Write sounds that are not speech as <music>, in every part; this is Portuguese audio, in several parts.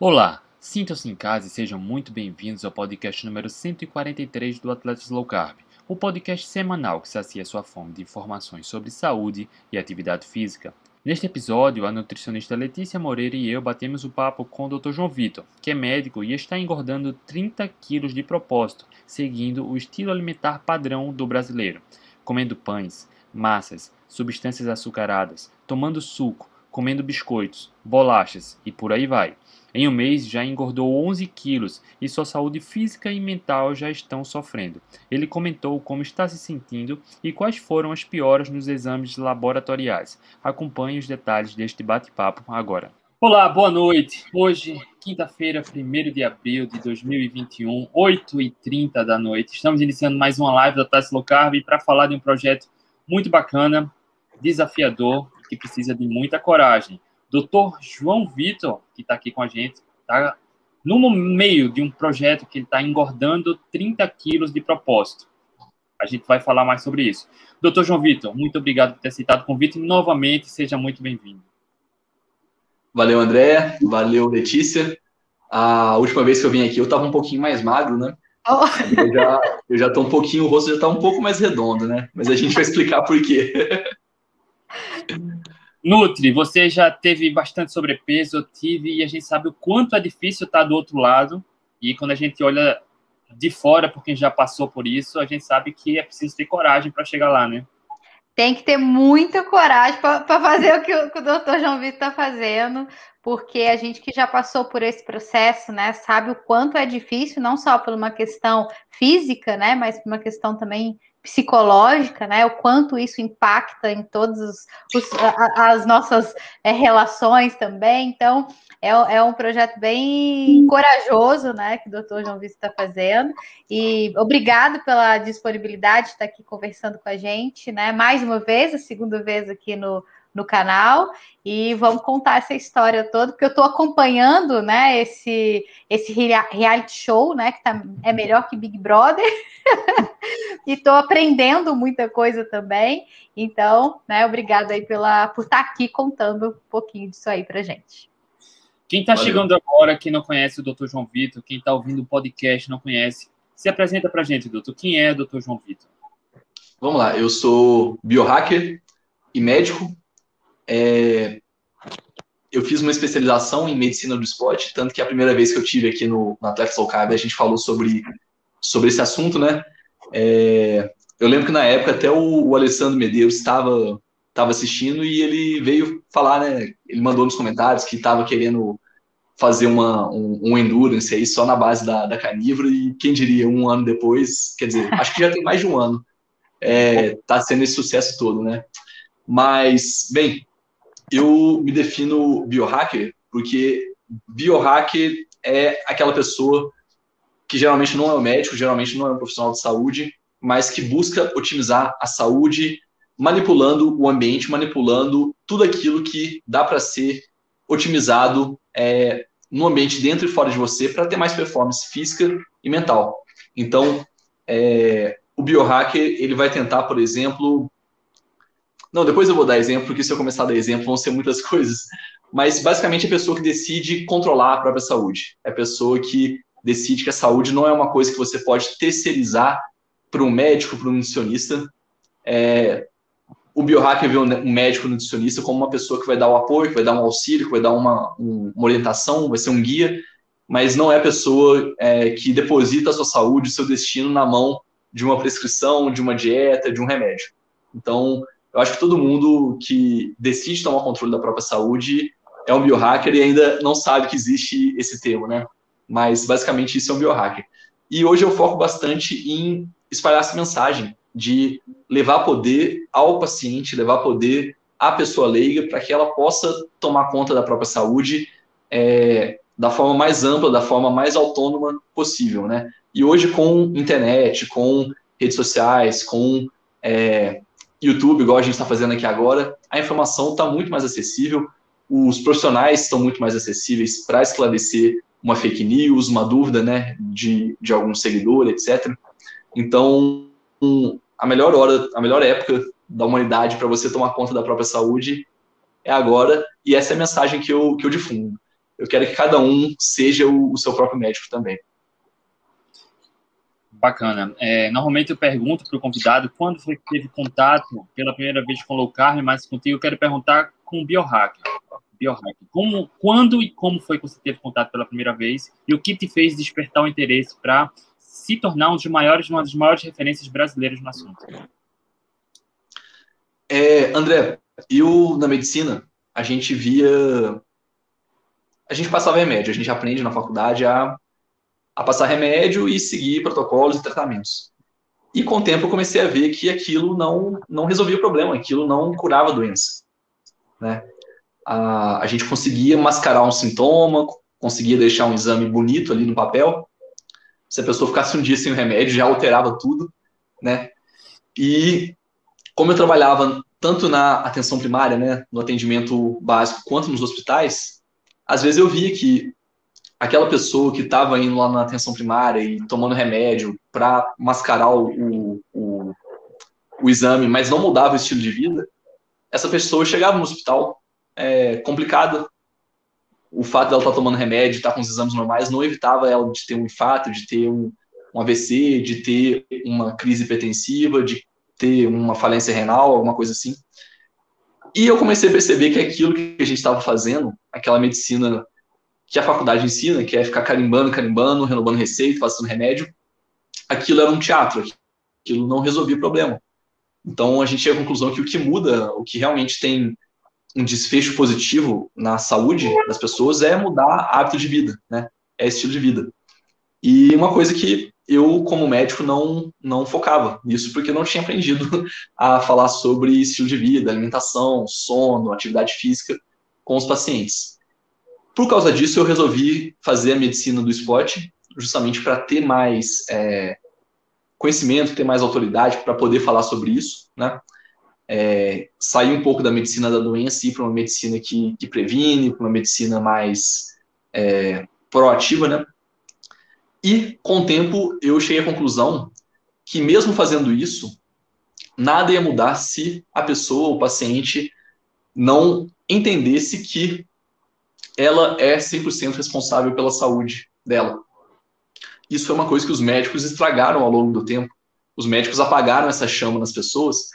Olá, sintam-se em casa e sejam muito bem-vindos ao podcast número 143 do Atletas Low Carb, o podcast semanal que sacia sua fome de informações sobre saúde e atividade física. Neste episódio, a nutricionista Letícia Moreira e eu batemos o papo com o Dr. João Vitor, que é médico e está engordando 30 quilos de propósito, seguindo o estilo alimentar padrão do brasileiro, comendo pães, massas, substâncias açucaradas, tomando suco, comendo biscoitos, bolachas e por aí vai. Em um mês já engordou 11 quilos e sua saúde física e mental já estão sofrendo. Ele comentou como está se sentindo e quais foram as pioras nos exames laboratoriais. Acompanhe os detalhes deste bate-papo agora. Olá, boa noite. Hoje, quinta-feira, 1 de abril de 2021, 8h30 da noite. Estamos iniciando mais uma live da Tassi Low Carb para falar de um projeto muito bacana, desafiador, que precisa de muita coragem. Doutor João Vitor, que está aqui com a gente, está no meio de um projeto que ele está engordando 30 quilos de propósito. A gente vai falar mais sobre isso. Doutor João Vitor, muito obrigado por ter aceitado o convite. Novamente, seja muito bem-vindo. Valeu, André. Valeu, Letícia. A última vez que eu vim aqui, eu estava um pouquinho mais magro, né? Oh. Eu, já, eu já tô um pouquinho, o rosto já está um pouco mais redondo, né? Mas a gente vai explicar por quê. Nutri, você já teve bastante sobrepeso, eu tive, e a gente sabe o quanto é difícil estar do outro lado. E quando a gente olha de fora, por quem já passou por isso, a gente sabe que é preciso ter coragem para chegar lá, né? Tem que ter muita coragem para fazer o que o, que o doutor João Vitor está fazendo, porque a gente que já passou por esse processo, né, sabe o quanto é difícil, não só por uma questão física, né, mas por uma questão também psicológica, né? O quanto isso impacta em todas as nossas é, relações também. Então, é, é, um projeto bem corajoso, né? Que o doutor João Vitor está fazendo. E obrigado pela disponibilidade de estar aqui conversando com a gente, né? Mais uma vez, a segunda vez aqui no, no canal e vamos contar essa história toda, porque eu estou acompanhando, né, esse, esse reality show, né, que tá, é melhor que Big Brother, <laughs> e estou aprendendo muita coisa também, então, né, obrigado aí pela, por estar tá aqui contando um pouquinho disso aí para gente. Quem está chegando agora, quem não conhece o Dr. João Vitor, quem está ouvindo o podcast não conhece, se apresenta para gente, doutor. Quem é o Dr. João Vitor? Vamos lá, eu sou biohacker e médico, é, eu fiz uma especialização em medicina do esporte, tanto que a primeira vez que eu tive aqui no, no Atlético Carb, a gente falou sobre, sobre esse assunto, né? É, eu lembro que na época até o, o Alessandro Medeiros estava estava assistindo e ele veio falar, né? Ele mandou nos comentários que estava querendo fazer uma, um, um, endurance aí só na base da, da carnívora e quem diria um ano depois, quer dizer, acho que já tem mais de um ano, é, tá sendo esse sucesso todo, né? Mas, bem, eu me defino biohacker porque biohacker é aquela pessoa que geralmente não é um médico, geralmente não é um profissional de saúde, mas que busca otimizar a saúde manipulando o ambiente, manipulando tudo aquilo que dá para ser otimizado é, no ambiente dentro e fora de você para ter mais performance física e mental. Então, é, o biohacker ele vai tentar, por exemplo, não, depois eu vou dar exemplo, porque se eu começar a dar exemplo vão ser muitas <laughs> coisas. Mas basicamente é a pessoa que decide controlar a própria saúde. É a pessoa que decide que a saúde não é uma coisa que você pode terceirizar para um médico, para um nutricionista. É, o biohacker vê um médico nutricionista como uma pessoa que vai dar o apoio, que vai dar um auxílio, que vai dar uma, uma orientação, vai ser um guia, mas não é a pessoa é, que deposita a sua saúde, o seu destino na mão de uma prescrição, de uma dieta, de um remédio. Então, eu acho que todo mundo que decide tomar controle da própria saúde é um biohacker e ainda não sabe que existe esse termo, né? Mas basicamente isso é um biohacker. E hoje eu foco bastante em espalhar essa mensagem de levar poder ao paciente, levar poder à pessoa leiga para que ela possa tomar conta da própria saúde é, da forma mais ampla, da forma mais autônoma possível, né? E hoje com internet, com redes sociais, com é, YouTube, igual a gente está fazendo aqui agora, a informação está muito mais acessível, os profissionais estão muito mais acessíveis para esclarecer uma fake news, uma dúvida né, de, de algum seguidor, etc. Então, a melhor hora, a melhor época da humanidade para você tomar conta da própria saúde é agora, e essa é a mensagem que eu, que eu difundo. Eu quero que cada um seja o, o seu próprio médico também. Bacana. É, normalmente eu pergunto para o convidado quando foi que teve contato pela primeira vez com low carb, mas contigo eu quero perguntar com o biohacker. Biohacker. Como, quando e como foi que você teve contato pela primeira vez e o que te fez despertar o interesse para se tornar um dos maiores, uma das maiores referências brasileiras no assunto? É, André, eu na medicina a gente via, a gente passava remédio, a gente aprende na faculdade a, a passar remédio e seguir protocolos e tratamentos. E com o tempo eu comecei a ver que aquilo não não resolvia o problema, aquilo não curava a doença, né? A, a gente conseguia mascarar um sintoma, conseguia deixar um exame bonito ali no papel. Se a pessoa ficasse um dia sem o remédio, já alterava tudo, né? E como eu trabalhava tanto na atenção primária, né, no atendimento básico, quanto nos hospitais, às vezes eu via que aquela pessoa que estava indo lá na atenção primária e tomando remédio para mascarar o, o, o, exame, mas não mudava o estilo de vida, essa pessoa chegava no hospital é, complicada. O fato dela estar tá tomando remédio, estar tá com os exames normais, não evitava ela de ter um infarto, de ter um, um AVC, de ter uma crise hipertensiva, de ter uma falência renal, alguma coisa assim. E eu comecei a perceber que aquilo que a gente estava fazendo, aquela medicina que a faculdade ensina, que é ficar carimbando, carimbando, renovando receita, passando remédio, aquilo era um teatro, aquilo não resolvia o problema. Então a gente chega à conclusão que o que muda, o que realmente tem um desfecho positivo na saúde das pessoas é mudar hábito de vida, né? É estilo de vida. E uma coisa que eu, como médico, não, não focava nisso, porque eu não tinha aprendido <laughs> a falar sobre estilo de vida, alimentação, sono, atividade física com os pacientes. Por causa disso, eu resolvi fazer a medicina do esporte, justamente para ter mais é, conhecimento, ter mais autoridade para poder falar sobre isso, né? É, sair um pouco da medicina da doença e ir para uma medicina que, que previne, para uma medicina mais é, proativa, né? E, com o tempo, eu cheguei à conclusão que, mesmo fazendo isso, nada ia mudar se a pessoa, o paciente, não entendesse que ela é 100% responsável pela saúde dela. Isso foi uma coisa que os médicos estragaram ao longo do tempo. Os médicos apagaram essa chama nas pessoas,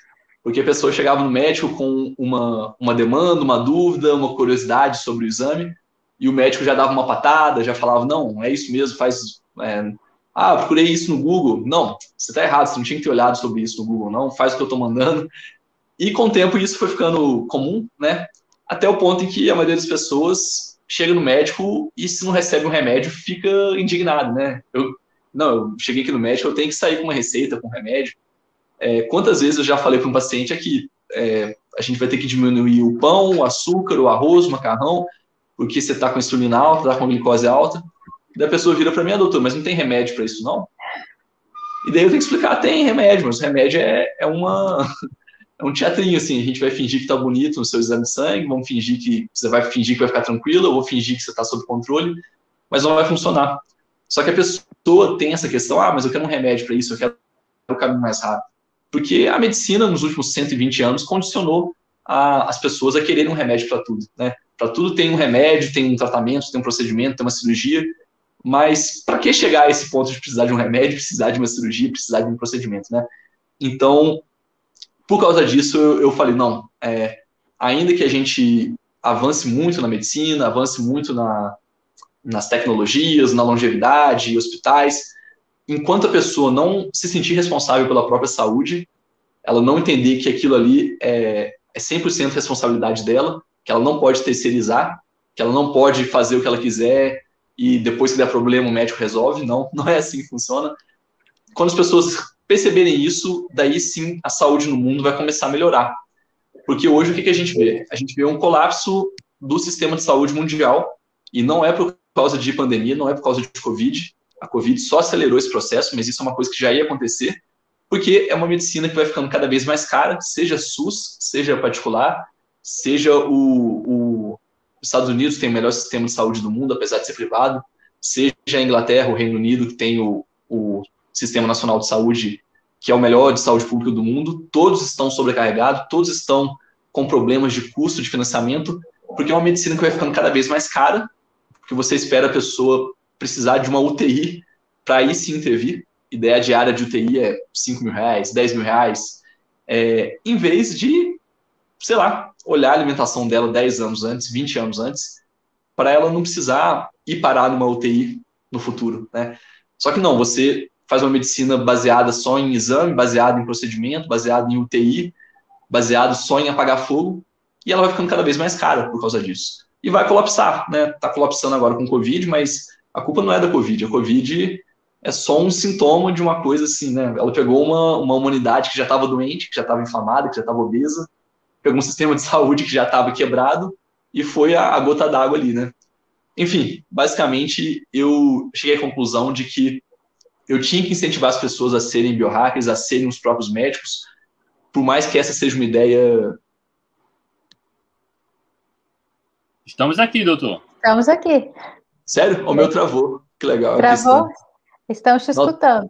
porque a pessoa chegava no médico com uma, uma demanda, uma dúvida, uma curiosidade sobre o exame, e o médico já dava uma patada, já falava: não, é isso mesmo, faz é, ah, procurei isso no Google. Não, você está errado, você não tinha que ter olhado sobre isso no Google, não, faz o que eu estou mandando. E com o tempo isso foi ficando comum, né? Até o ponto em que a maioria das pessoas chega no médico e se não recebe um remédio fica indignado, né? Eu, não, eu cheguei aqui no médico, eu tenho que sair com uma receita, com um remédio. É, quantas vezes eu já falei para um paciente aqui, é, a gente vai ter que diminuir o pão, o açúcar, o arroz, o macarrão, porque você está com insulina alta, está com glicose alta. Daí a pessoa vira para mim, ah, doutor, mas não tem remédio para isso, não? E daí eu tenho que explicar, tem remédio, mas o remédio é, é uma <laughs> é um teatrinho, assim, a gente vai fingir que tá bonito no seu exame de sangue, vamos fingir que você vai fingir que vai ficar tranquilo, eu vou fingir que você está sob controle, mas não vai funcionar. Só que a pessoa tem essa questão, ah, mas eu quero um remédio para isso, eu quero o caminho mais rápido. Porque a medicina, nos últimos 120 anos, condicionou a, as pessoas a quererem um remédio para tudo, né? Para tudo tem um remédio, tem um tratamento, tem um procedimento, tem uma cirurgia, mas para que chegar a esse ponto de precisar de um remédio, precisar de uma cirurgia, precisar de um procedimento, né? Então, por causa disso, eu, eu falei, não, é, ainda que a gente avance muito na medicina, avance muito na, nas tecnologias, na longevidade, hospitais, enquanto a pessoa não se sentir responsável pela própria saúde, ela não entender que aquilo ali é, é 100% responsabilidade dela, que ela não pode terceirizar, que ela não pode fazer o que ela quiser, e depois que der problema o médico resolve. Não, <laughs> não é assim que funciona. Quando as pessoas perceberem isso, daí sim a saúde no mundo vai começar a melhorar. Porque hoje o que, que a gente vê? A gente vê um colapso do sistema de saúde mundial e não é por causa de pandemia, não é por causa de Covid. A Covid só acelerou esse processo, mas isso é uma coisa que já ia acontecer, porque é uma medicina que vai ficando cada vez mais cara, seja SUS, seja particular, seja o, o os Estados Unidos tem o melhor sistema de saúde do mundo, apesar de ser privado, seja a Inglaterra, o Reino Unido, que tem o, o Sistema Nacional de Saúde, que é o melhor de saúde pública do mundo, todos estão sobrecarregados, todos estão com problemas de custo de financiamento, porque é uma medicina que vai ficando cada vez mais cara, porque você espera a pessoa precisar de uma UTI para aí sim intervir. Ideia diária de UTI é 5 mil reais, 10 mil reais, é, em vez de, sei lá, olhar a alimentação dela 10 anos antes, 20 anos antes, para ela não precisar ir parar numa UTI no futuro, né? Só que não, você faz uma medicina baseada só em exame, baseada em procedimento, baseada em UTI, baseado só em apagar fogo, e ela vai ficando cada vez mais cara por causa disso. E vai colapsar, né? Tá colapsando agora com Covid, mas a culpa não é da Covid. A Covid é só um sintoma de uma coisa assim, né? Ela pegou uma, uma humanidade que já estava doente, que já estava inflamada, que já estava obesa, pegou um sistema de <laughs> saúde que já estava quebrado e foi a, a gota d'água ali, né? Enfim, basicamente eu cheguei à conclusão de que eu tinha que incentivar as pessoas a serem biohackers, a serem os próprios médicos, por mais que essa seja uma ideia. Estamos aqui, doutor. Estamos aqui. Sério? O meu travou. Que legal. Travou? Estamos te escutando.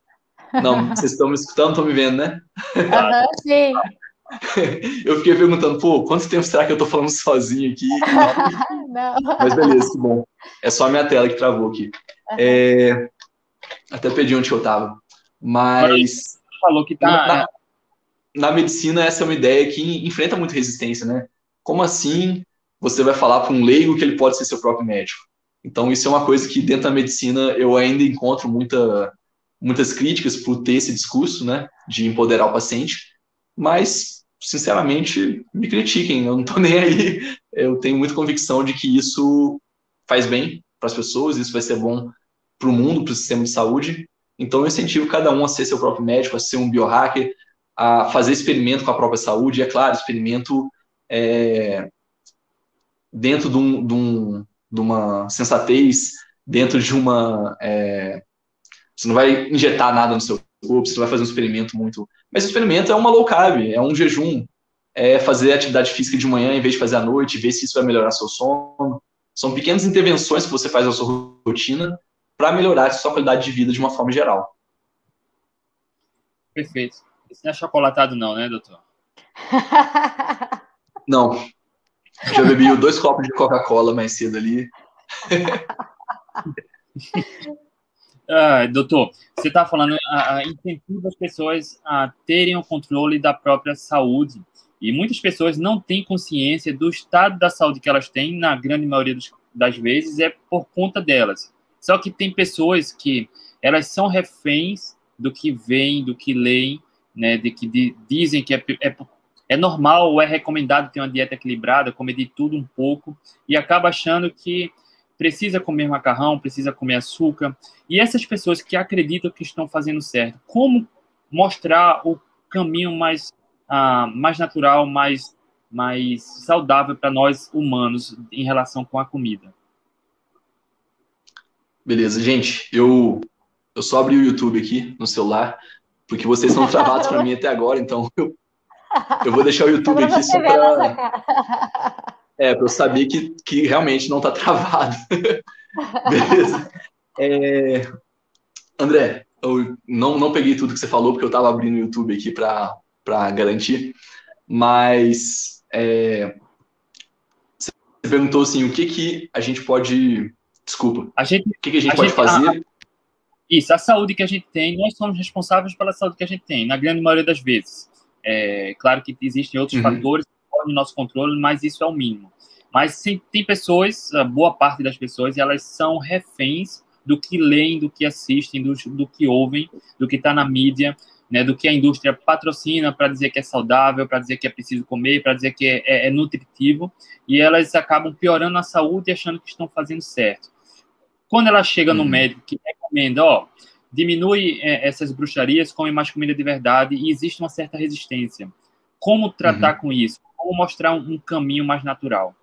Não, vocês estão me escutando, estão me vendo, né? Uhum, sim. Eu fiquei perguntando, pô, quanto tempo será que eu tô falando sozinho aqui? <laughs> Não. Mas beleza, que bom. É só a minha tela que travou aqui. Uhum. É... Até perdi onde eu tava. Mas. Falou que tá. Na, na medicina, essa é uma ideia que enfrenta muita resistência, né? Como assim você vai falar para um leigo que ele pode ser seu próprio médico? Então, isso é uma coisa que dentro da medicina eu ainda encontro muita, muitas críticas por ter esse discurso, né, de empoderar o paciente, mas, sinceramente, me critiquem, eu não estou <laughs> nem aí. Eu tenho muita convicção de que isso faz bem para as pessoas, isso vai ser bom para o mundo, para o sistema de saúde. Então, eu incentivo cada um a ser seu próprio médico, a ser um biohacker, a fazer experimento com a própria saúde. E, é claro, experimento é, dentro de um, de um de uma sensatez, dentro de uma. É, você não vai injetar nada no seu corpo, você não vai fazer um experimento muito. Mas o experimento é uma low carb, é um jejum, é fazer atividade física de manhã em vez de fazer à noite, ver se isso vai melhorar seu sono. São pequenas intervenções que você faz na sua rotina para melhorar a sua qualidade de vida de uma forma geral. Perfeito. Isso não é chocolatado, não, né, doutor? <laughs> Não, já bebi dois copos de Coca-Cola mais cedo ali. <laughs> ah, doutor, você está falando, a, a, incentiva as pessoas a terem o controle da própria saúde. E muitas pessoas não têm consciência do estado da saúde que elas têm, na grande maioria dos, das vezes, é por conta delas. Só que tem pessoas que elas são reféns do que veem, do que leem, né, de que de, dizem que é, é é normal ou é recomendado ter uma dieta equilibrada, comer de tudo um pouco, e acaba achando que precisa comer macarrão, precisa comer açúcar. E essas pessoas que acreditam que estão fazendo certo, como mostrar o caminho mais, uh, mais natural, mais, mais saudável para nós humanos em relação com a comida? Beleza, gente. Eu, eu só abri o YouTube aqui no celular, porque vocês estão travados para mim até agora, então <laughs> eu eu vou deixar o YouTube aqui só para. É, para eu saber que, que realmente não está travado. <laughs> Beleza. É... André, eu não, não peguei tudo que você falou, porque eu estava abrindo o YouTube aqui para garantir. Mas é... você perguntou assim: o que, que a gente pode. Desculpa. A gente, o que, que a gente a pode gente, fazer? A, isso, a saúde que a gente tem, nós somos responsáveis pela saúde que a gente tem, na grande maioria das vezes. É, claro que existem outros uhum. fatores no nosso controle, mas isso é o mínimo. Mas sim, tem pessoas, boa parte das pessoas, elas são reféns do que leem, do que assistem, do, do que ouvem, do que está na mídia, né, do que a indústria patrocina para dizer que é saudável, para dizer que é preciso comer, para dizer que é, é, é, nutritivo, e elas acabam piorando a saúde e achando que estão fazendo certo. Quando ela chega uhum. no médico que recomenda, ó, diminui é, essas bruxarias, come mais comida de verdade e existe uma certa resistência. Como tratar uhum. com isso? Como mostrar um, um, caminho mais natural?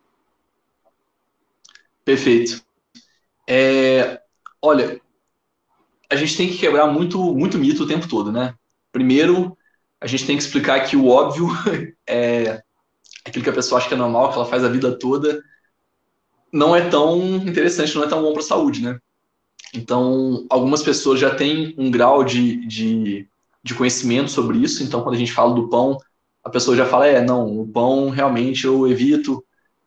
Perfeito. É, olha, a gente tem que quebrar muito, muito mito o tempo todo, né? Primeiro, a gente tem que explicar que o óbvio <laughs> é aquilo que a pessoa acha que é normal, que ela faz a vida toda, não é tão interessante, não é tão bom para a saúde, né? Então, algumas pessoas já têm um grau de, de, de, conhecimento sobre isso. Então, quando a gente fala do pão, a pessoa já fala: é, não, o pão realmente eu evito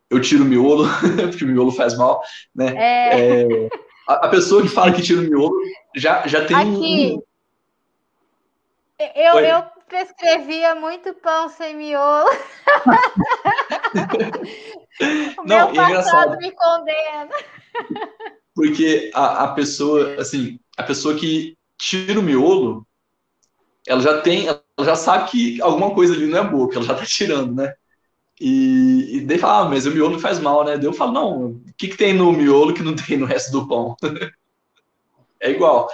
eu tiro o miolo, <laughs> porque o miolo faz mal, né? É... É, a, a, pessoa que fala que tira o miolo já, já tem Aqui, um... Eu, eu prescrevia muito pão sem miolo. <laughs> <laughs> o Não, meu é passado me condena. Porque a, a pessoa, assim, a pessoa que tira o miolo, ela já tem, ela já sabe que alguma coisa ali não é boa, que ela já tá tirando, né? E, e daí fala, ah, mas o miolo faz mal, né? Daí eu falo, não, o que, que tem no miolo que não tem no resto do pão? <laughs> é igual.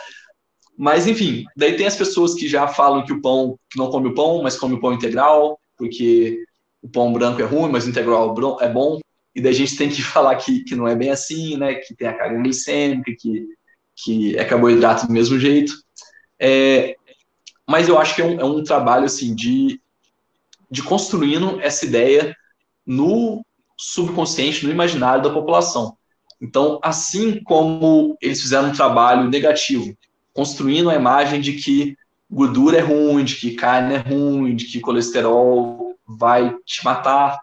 Mas, enfim, daí tem as pessoas que já falam que o pão, que não come o pão, mas come o pão integral, porque o pão branco é ruim, mas o integral é bom. E daí a gente tem que <laughs> falar que, que não é bem assim, né? Que tem a carga glicêmica, que, que é carboidrato do mesmo jeito. É, mas eu acho que é um, é um trabalho, assim, de de construindo essa ideia no subconsciente, no imaginário da população. Então, assim como eles fizeram um trabalho negativo, construindo a imagem de que gordura é ruim, de que carne é ruim, de que colesterol vai te matar,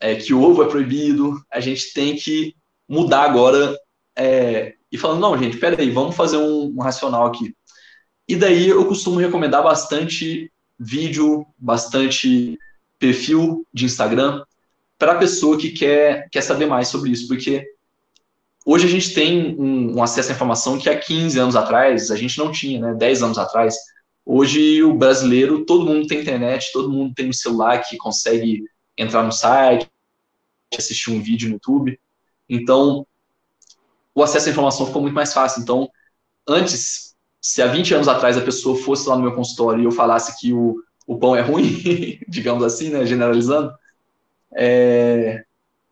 é, que o ovo é proibido, a gente tem que mudar agora é, e falando, não, gente, peraí, vamos fazer um, um racional aqui. E daí eu costumo recomendar bastante vídeo, bastante perfil de Instagram para a pessoa que quer, quer saber mais sobre isso, porque hoje a gente tem um, um, acesso à informação que há 15 anos atrás a gente não tinha, né? 10 anos atrás. Hoje o brasileiro, todo mundo tem internet, todo mundo tem um celular que consegue entrar no site, assistir um vídeo no YouTube. Então, o acesso à informação ficou muito mais fácil. Então, antes se há 20 anos atrás a pessoa fosse lá no meu consultório e eu falasse que o, o pão é ruim, <laughs> digamos assim, né, generalizando, é,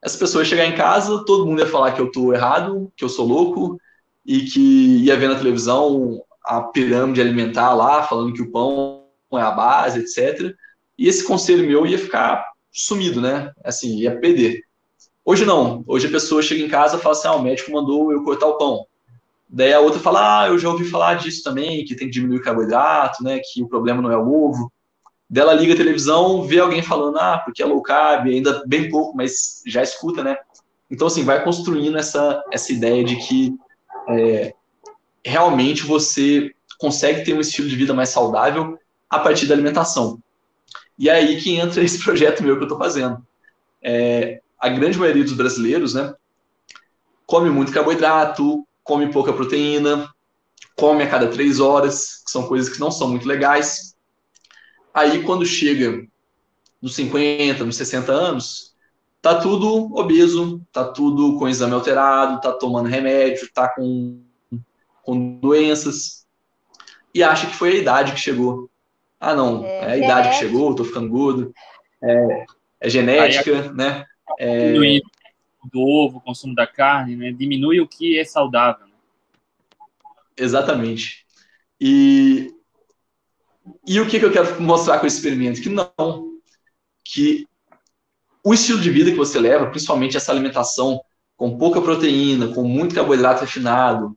essa pessoa ia chegar em casa, todo mundo ia falar que eu estou errado, que eu sou louco, e que ia ver na televisão a pirâmide alimentar lá, falando que o pão é a base, etc. E esse conselho meu ia ficar sumido, né? Assim, ia perder. Hoje não. Hoje a pessoa chega em casa e fala assim: ah, o médico mandou eu cortar o pão. Daí a outra fala, ah, eu já ouvi falar disso também, que tem que diminuir o carboidrato, né, que o problema não é o ovo. Dela liga a televisão, vê alguém falando, ah, porque é low carb, ainda bem pouco, mas já escuta, né? Então, assim, vai construindo essa, essa ideia de que é, realmente você consegue ter um estilo de vida mais saudável a partir da alimentação. E é aí que entra esse projeto meu que eu estou fazendo. É, a grande maioria dos brasileiros, né, come muito carboidrato, come pouca proteína, come a cada três horas, que são coisas que não são muito legais. Aí, quando chega nos 50, nos 60 anos, tá tudo obeso, tá tudo com exame alterado, tá tomando remédio, tá com, com doenças, e acha que foi a idade que chegou. Ah, não, é, é a idade que chegou, tô ficando gordo, é, é genética, né? É, do ovo, o consumo da carne, né? Diminui o que é saudável. Né? Exatamente. E, e o que, que eu quero mostrar com esse experimento? Que não, que o estilo de vida que você leva, principalmente essa alimentação com pouca proteína, com muito carboidrato refinado,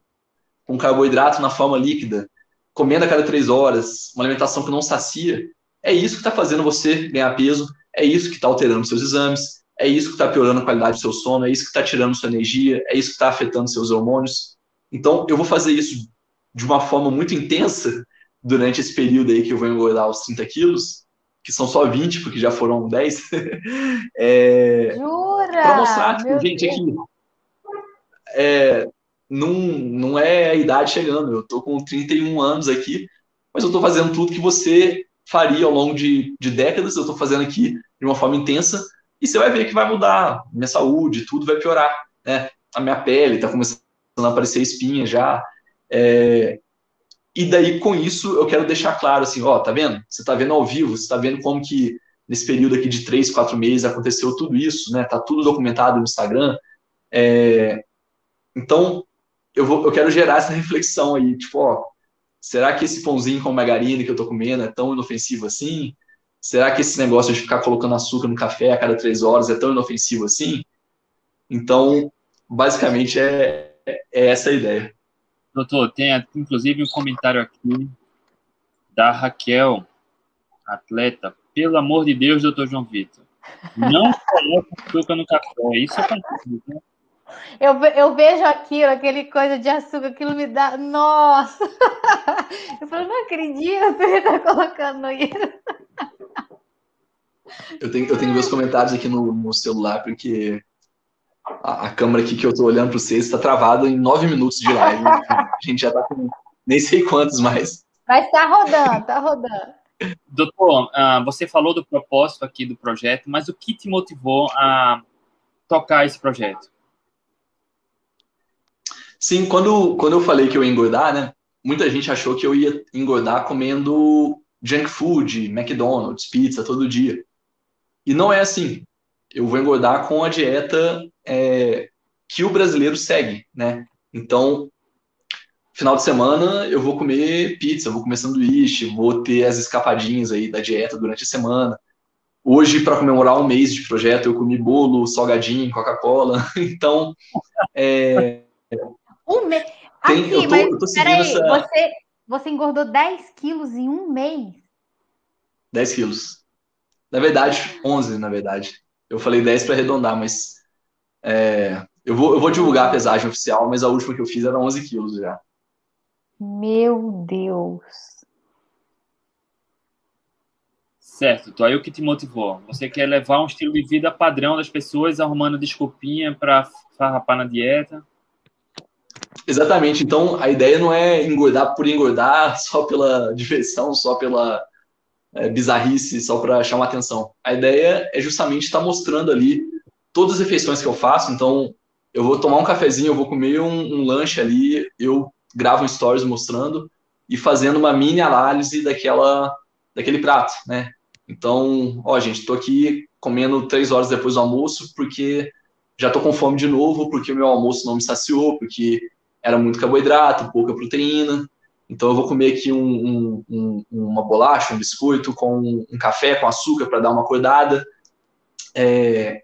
com carboidrato na forma líquida, comendo a cada três horas, uma alimentação que não sacia, é isso que está fazendo você ganhar peso, é isso que está alterando seus exames, é isso que está piorando a qualidade do seu sono, é isso que está tirando sua energia, é isso que está afetando seus hormônios. Então, eu vou fazer isso de uma forma muito intensa durante esse período aí que eu vou engordar os 30 quilos, que são só 20, porque já foram 10. <laughs> é, Jura? Para mostrar, tipo, gente, Deus. aqui, é, não, não é a idade chegando, eu estou com 31 anos aqui, mas eu estou fazendo tudo que você faria ao longo de, de décadas, eu estou fazendo aqui de uma forma intensa, e você vai ver que vai mudar, minha saúde, tudo vai piorar, né? A minha pele está começando a aparecer espinha já. É... E daí, com isso, eu quero deixar claro, assim, ó, tá vendo? Você tá vendo ao vivo, você tá vendo como que nesse período aqui de três, quatro meses aconteceu tudo isso, né? Tá tudo documentado no Instagram. É... Então, eu, vou, eu quero gerar essa reflexão aí, tipo, ó, será que esse pãozinho com margarina que eu tô comendo é tão inofensivo assim? Será que esse negócio de ficar colocando açúcar no café a cada três horas é tão inofensivo assim? Então, basicamente, é, é essa a ideia. Doutor, tem inclusive um comentário aqui da Raquel, atleta. Pelo amor de Deus, doutor João Vitor, Não coloca açúcar no café. Isso é fantástico, né? Eu, eu vejo aquilo, aquele coisa de açúcar, aquilo me dá. Nossa! <laughs> Eu falo, não acredito que você tá colocando isso. Eu tenho, eu tenho meus comentários aqui no, no celular, porque a, a, câmera aqui que eu tô olhando para vocês está travada em nove minutos de live. <laughs> a gente já tá com nem sei quantos mais. Mas tá rodando, tá rodando. Doutor, uh, você falou do propósito aqui do projeto, mas o que te motivou a tocar esse projeto? Sim, quando, quando eu falei que eu ia engordar, né? Muita gente achou que eu ia engordar comendo junk food, McDonald's, pizza todo dia. E não é assim. Eu vou engordar com a dieta é, que o brasileiro segue, né? Então, final de semana eu vou comer pizza, vou comer sanduíche, vou ter as escapadinhas aí da dieta durante a semana. Hoje, para comemorar um mês de projeto, eu comi bolo, salgadinho, Coca-Cola. <laughs> Então, é, um mês. Aqui, eu tô, mas eu tô peraí, essa... você, você engordou 10 quilos em um mês? 10 quilos. Na verdade, 11, na verdade. Eu falei 10 para arredondar, mas é, eu, vou, eu vou divulgar a pesagem oficial, mas a última que eu fiz era 11 quilos já. Meu Deus. Certo, então aí o que te motivou? Você quer levar um estilo de vida padrão das pessoas, arrumando desculpinha para farrapar na dieta? Exatamente. Então, a ideia não é engordar por engordar, <laughs> só pela diversão, só pela é, bizarrice, só para chamar atenção. A ideia é justamente estar tá mostrando ali todas as refeições que eu faço. Então, eu vou tomar um cafezinho, eu vou comer um, um lanche ali, eu gravo um stories mostrando e fazendo uma mini análise daquela, daquele prato, né? Então, ó, gente, tô aqui comendo três horas depois do almoço porque já tô com fome de novo, porque o meu almoço não me saciou, porque era muito carboidrato, pouca proteína. Então eu vou comer aqui um, um, um, uma bolacha, um biscoito com um café com açúcar para dar uma acordada. É,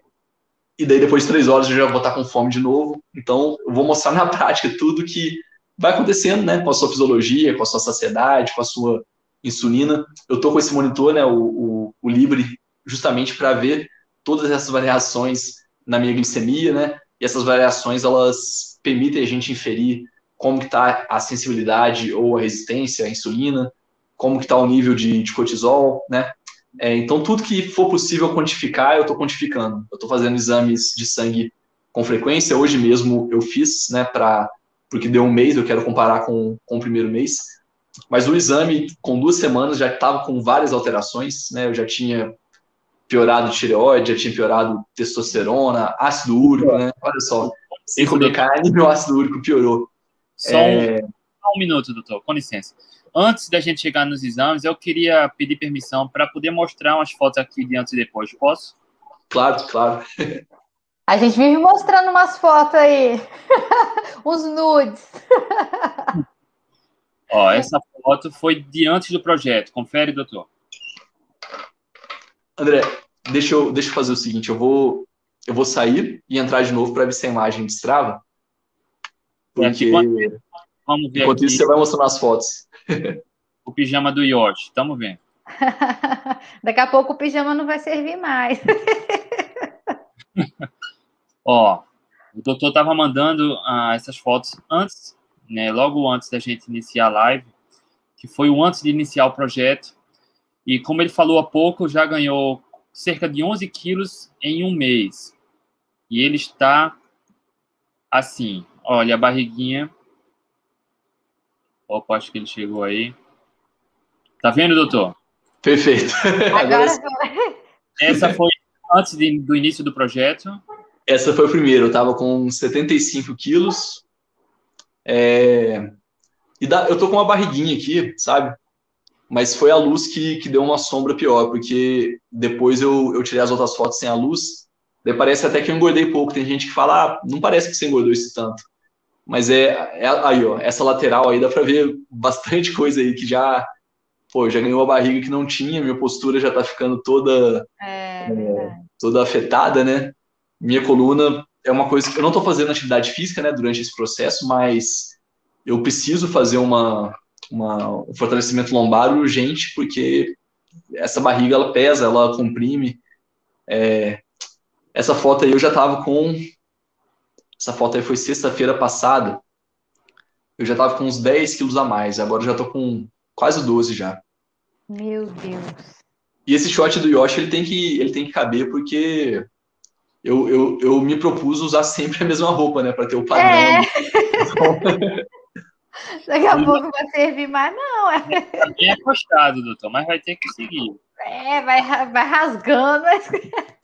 e daí depois de três horas eu já vou estar com fome de novo. Então eu vou mostrar na <laughs> prática tudo que vai acontecendo, né, com a sua fisiologia, com a sua saciedade, com a sua insulina. Eu tô com esse monitor, né, o, o, o Libre, justamente para ver todas essas variações na minha glicemia, né? E essas variações elas permitem a gente inferir como está a sensibilidade ou a resistência à insulina, como que está o nível de, de cortisol, né? É, então, tudo que for possível quantificar, eu estou quantificando. Eu estou fazendo exames de sangue com frequência. Hoje mesmo eu fiz, né, pra, porque deu um mês, eu quero comparar com, com o primeiro mês. Mas o exame, com duas semanas, já estava com várias alterações, né? Eu já tinha piorado tireoide, já tinha piorado testosterona, ácido úrico, né? Olha só, sem comer carne, meu ácido úrico piorou. Só, é... um, só um minuto, doutor, com licença. Antes da gente chegar nos exames, eu queria pedir permissão para poder mostrar umas fotos aqui de antes e depois. Posso? Claro, claro. A gente vive mostrando umas fotos aí. <laughs> Os nudes. <laughs> Ó, essa foto foi de antes do projeto. Confere, doutor. André, deixa eu, deixa eu fazer o seguinte, eu vou eu vou sair e entrar de novo para ver se a imagem destrava. Porque vamos ver enquanto aqui. isso você vai mostrando as fotos. <laughs> O pijama do Yoshi, estamos vendo. <laughs> Daqui a pouco o pijama não vai servir mais. <laughs> Ó, o doutor estava mandando uh, essas fotos antes, né, logo antes da gente iniciar a live, que foi o antes de iniciar o projeto. E como ele falou há pouco, já ganhou cerca de 11 quilos em um mês. E ele está assim. Olha a barriguinha. Opa, acho que ele chegou aí. Tá vendo, doutor? Perfeito. <laughs> Agora Essa foi antes de, do início do projeto? Essa foi o primeiro. Eu tava com 75 quilos. É... E dá... eu tô com uma barriguinha aqui, sabe? Mas foi a luz que, que deu uma sombra pior, porque depois eu, eu tirei as outras fotos sem a luz Daí parece até que eu engordei pouco. Tem gente que fala, ah, não parece que você engordou esse tanto. Mas é, é aí, ó, essa lateral aí dá para ver bastante coisa aí que já, pô, já ganhou a barriga que não tinha, minha postura já tá ficando toda, é, é, toda afetada, né? Minha coluna é uma coisa que eu não tô fazendo atividade física, né, durante esse processo, mas eu preciso fazer uma, uma um fortalecimento lombar urgente porque essa barriga ela pesa, ela comprime É, essa foto aí eu já tava com. Essa foto aí foi sexta-feira passada. Eu já tava com uns 10 quilos a mais. Agora eu já tô com quase 12 já. Meu Deus. E esse short do Yoshi, ele tem que, ele tem que caber porque eu, eu, eu me propus usar sempre a mesma roupa, né? Para ter o padrão. É. <laughs> Daqui a pouco vai servir mais, não. É bem acostado, doutor, mas vai ter que seguir. É, vai, vai rasgando.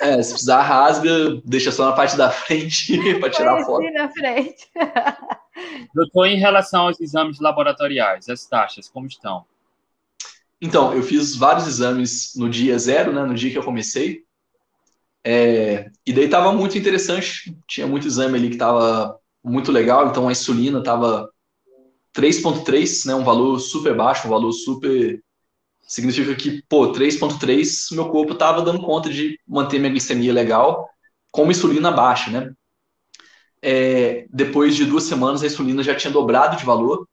É, se precisar, rasga, deixa só na parte da frente <laughs> para tirar a foto. na frente. Doutor, em relação aos exames laboratoriais, as taxas, como estão? Então, eu fiz vários exames no dia zero, né, no dia que eu comecei. É, e daí estava muito interessante, tinha muito exame ali que estava muito legal, então a insulina estava 3.3, né, um valor super baixo, um valor super significa que, pô, 3.3, meu corpo estava dando conta de manter minha glicemia legal com uma insulina baixa, né? É, depois de duas semanas, a insulina já tinha dobrado de valor,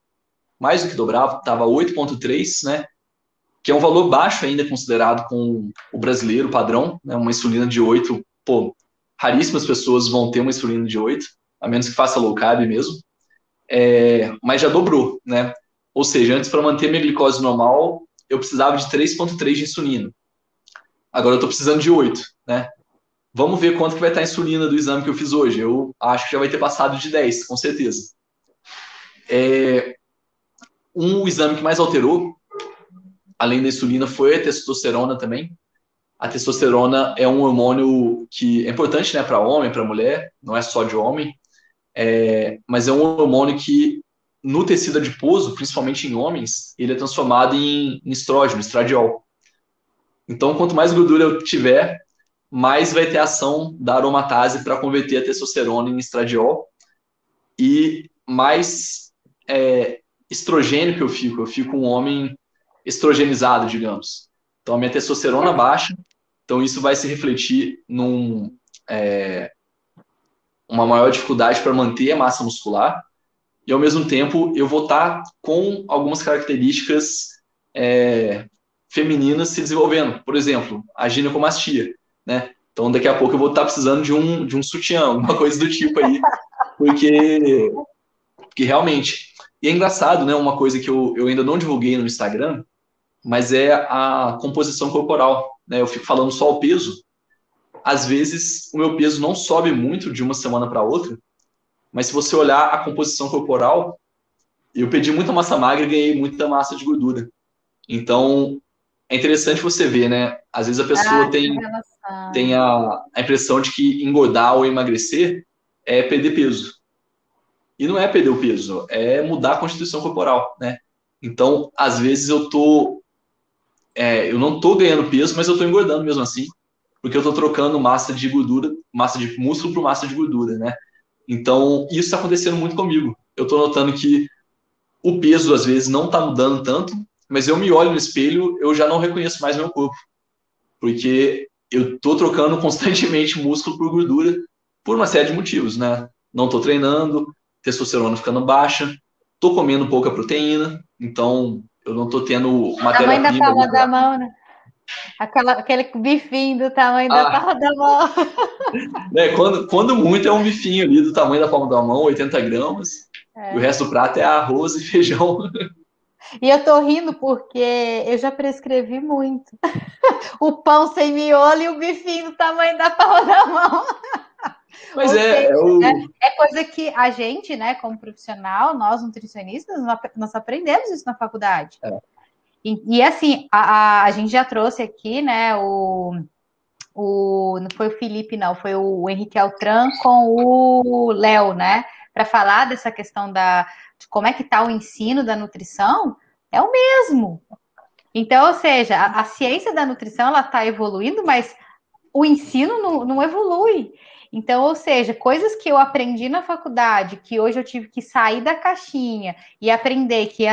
mais do que dobrava, estava 8.3, né? Que é um valor baixo ainda considerado com o brasileiro padrão, né? Uma insulina de 8, pô, raríssimas pessoas vão ter uma insulina de 8, a menos que faça low carb mesmo. É, mas já dobrou, né? Ou seja, antes para manter minha glicose normal, eu precisava de 3,3 de insulina. Agora eu estou precisando de 8, né? Vamos ver quanto que vai estar a insulina do exame que eu fiz hoje. Eu acho que já vai ter passado de 10, com certeza. É, um exame que mais alterou, além da insulina, foi a testosterona também. A testosterona é um hormônio que é importante né, para homem, para mulher, não é só de homem, é, mas é um hormônio que no tecido adiposo, principalmente em homens, ele é transformado em, estrógeno, estradiol. Então, quanto mais gordura eu tiver, mais vai ter ação da aromatase para converter a testosterona em estradiol e mais é, estrogênio que eu fico. Eu fico um homem estrogenizado, digamos. Então, a minha testosterona baixa, então isso vai se refletir num é, uma maior dificuldade para manter a massa muscular e ao mesmo tempo eu vou estar com algumas características é, femininas se desenvolvendo. Por exemplo, a ginecomastia, né? Então daqui a pouco eu vou estar precisando de um, de um sutiã, alguma coisa do tipo aí, <laughs> porque, porque realmente. E é engraçado, né? Uma coisa que eu, eu ainda não divulguei no Instagram, mas é a composição corporal. Né? Eu fico falando só o peso. Às vezes o meu peso não sobe muito de uma semana para outra, mas se você olhar a composição corporal, eu pedi muita massa magra e ganhei muita massa de gordura. Então, é interessante você ver, né? Às vezes a pessoa ah, tem, tem a, a impressão de que engordar ou emagrecer é perder peso. E não é perder o peso, é mudar a constituição corporal, né? Então, às vezes eu tô é, eu não tô ganhando peso, mas eu tô engordando mesmo assim, porque eu tô trocando massa de gordura, massa de músculo por massa de gordura, né? Então, isso está acontecendo muito comigo. Eu estou notando que o peso, às vezes, não está mudando tanto, mas eu me olho no espelho, eu já não reconheço mais meu corpo. Porque eu estou trocando <laughs> constantemente músculo por gordura por uma série de motivos, né? Não estou treinando, testosterona ficando baixa, estou comendo pouca proteína, então eu não estou tendo matéria-prima. Tamanho da palma da mão, né? Aquela, aquele bifinho do tamanho ah. da palma da mão. <laughs> É, quando, quando muito é um bifinho ali do tamanho da palma da mão, 80 gramas. É. E o resto do prato é arroz e feijão. E eu tô rindo porque eu já prescrevi muito. <laughs> o pão sem miolo e o bifinho do tamanho da palma da mão. <laughs> Mas é, seja, é, o... né, é, coisa que a gente, né, como profissional, nós nutricionistas, nós aprendemos isso na faculdade. É. E, e assim, a, a, a, gente já trouxe aqui, né, o, o. Não foi o Felipe, não, foi o Henrique Altran com o Léo, né? Para falar dessa questão da, de como é que está o ensino da nutrição, é o mesmo. Então, ou seja, a, a ciência da nutrição ela está evoluindo, mas o ensino não, não evolui. Então, ou seja, coisas que eu aprendi na faculdade, que hoje eu tive que sair da caixinha e aprender que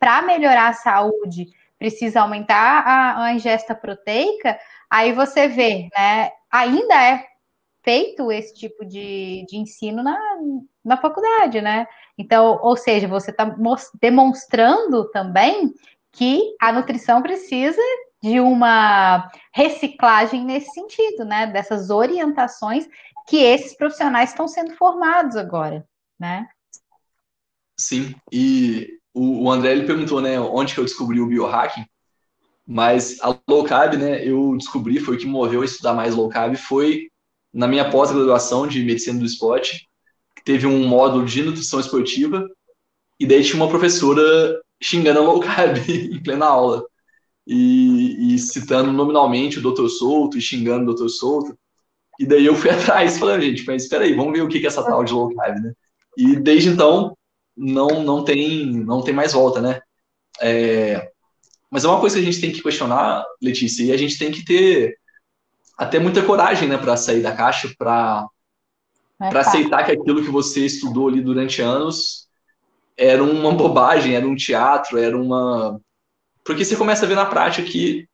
para melhorar a saúde precisa aumentar a, a, ingesta proteica, aí você vê, né? Ainda é feito esse tipo de, de ensino na, na faculdade, né? Então, ou seja, você está demonstrando também que a nutrição precisa de uma reciclagem nesse sentido, né? Dessas orientações que esses profissionais estão sendo formados agora, né? Sim, e o, André ele perguntou, né, onde que eu descobri o biohacking, mas a low carb, né, eu descobri, foi o que moveu a estudar mais low carb, foi na minha pós-graduação de medicina do esporte, teve um módulo de nutrição esportiva, e daí tinha uma professora xingando a low carb <laughs> em plena aula, e, e citando nominalmente o Dr. Souto, e xingando o Dr. Souto, e daí eu fui <laughs> atrás, falando, gente, mas espera aí, vamos ver o que é essa tal de low carb, né? E desde então, não, não, tem, não tem mais volta, né? É, mas é uma coisa que a gente tem que questionar, Letícia, e a gente tem que ter até muita coragem, né, para sair da caixa, para é para aceitar que aquilo que você estudou ali durante anos era uma bobagem, era um teatro, era uma. Porque você começa a ver na prática que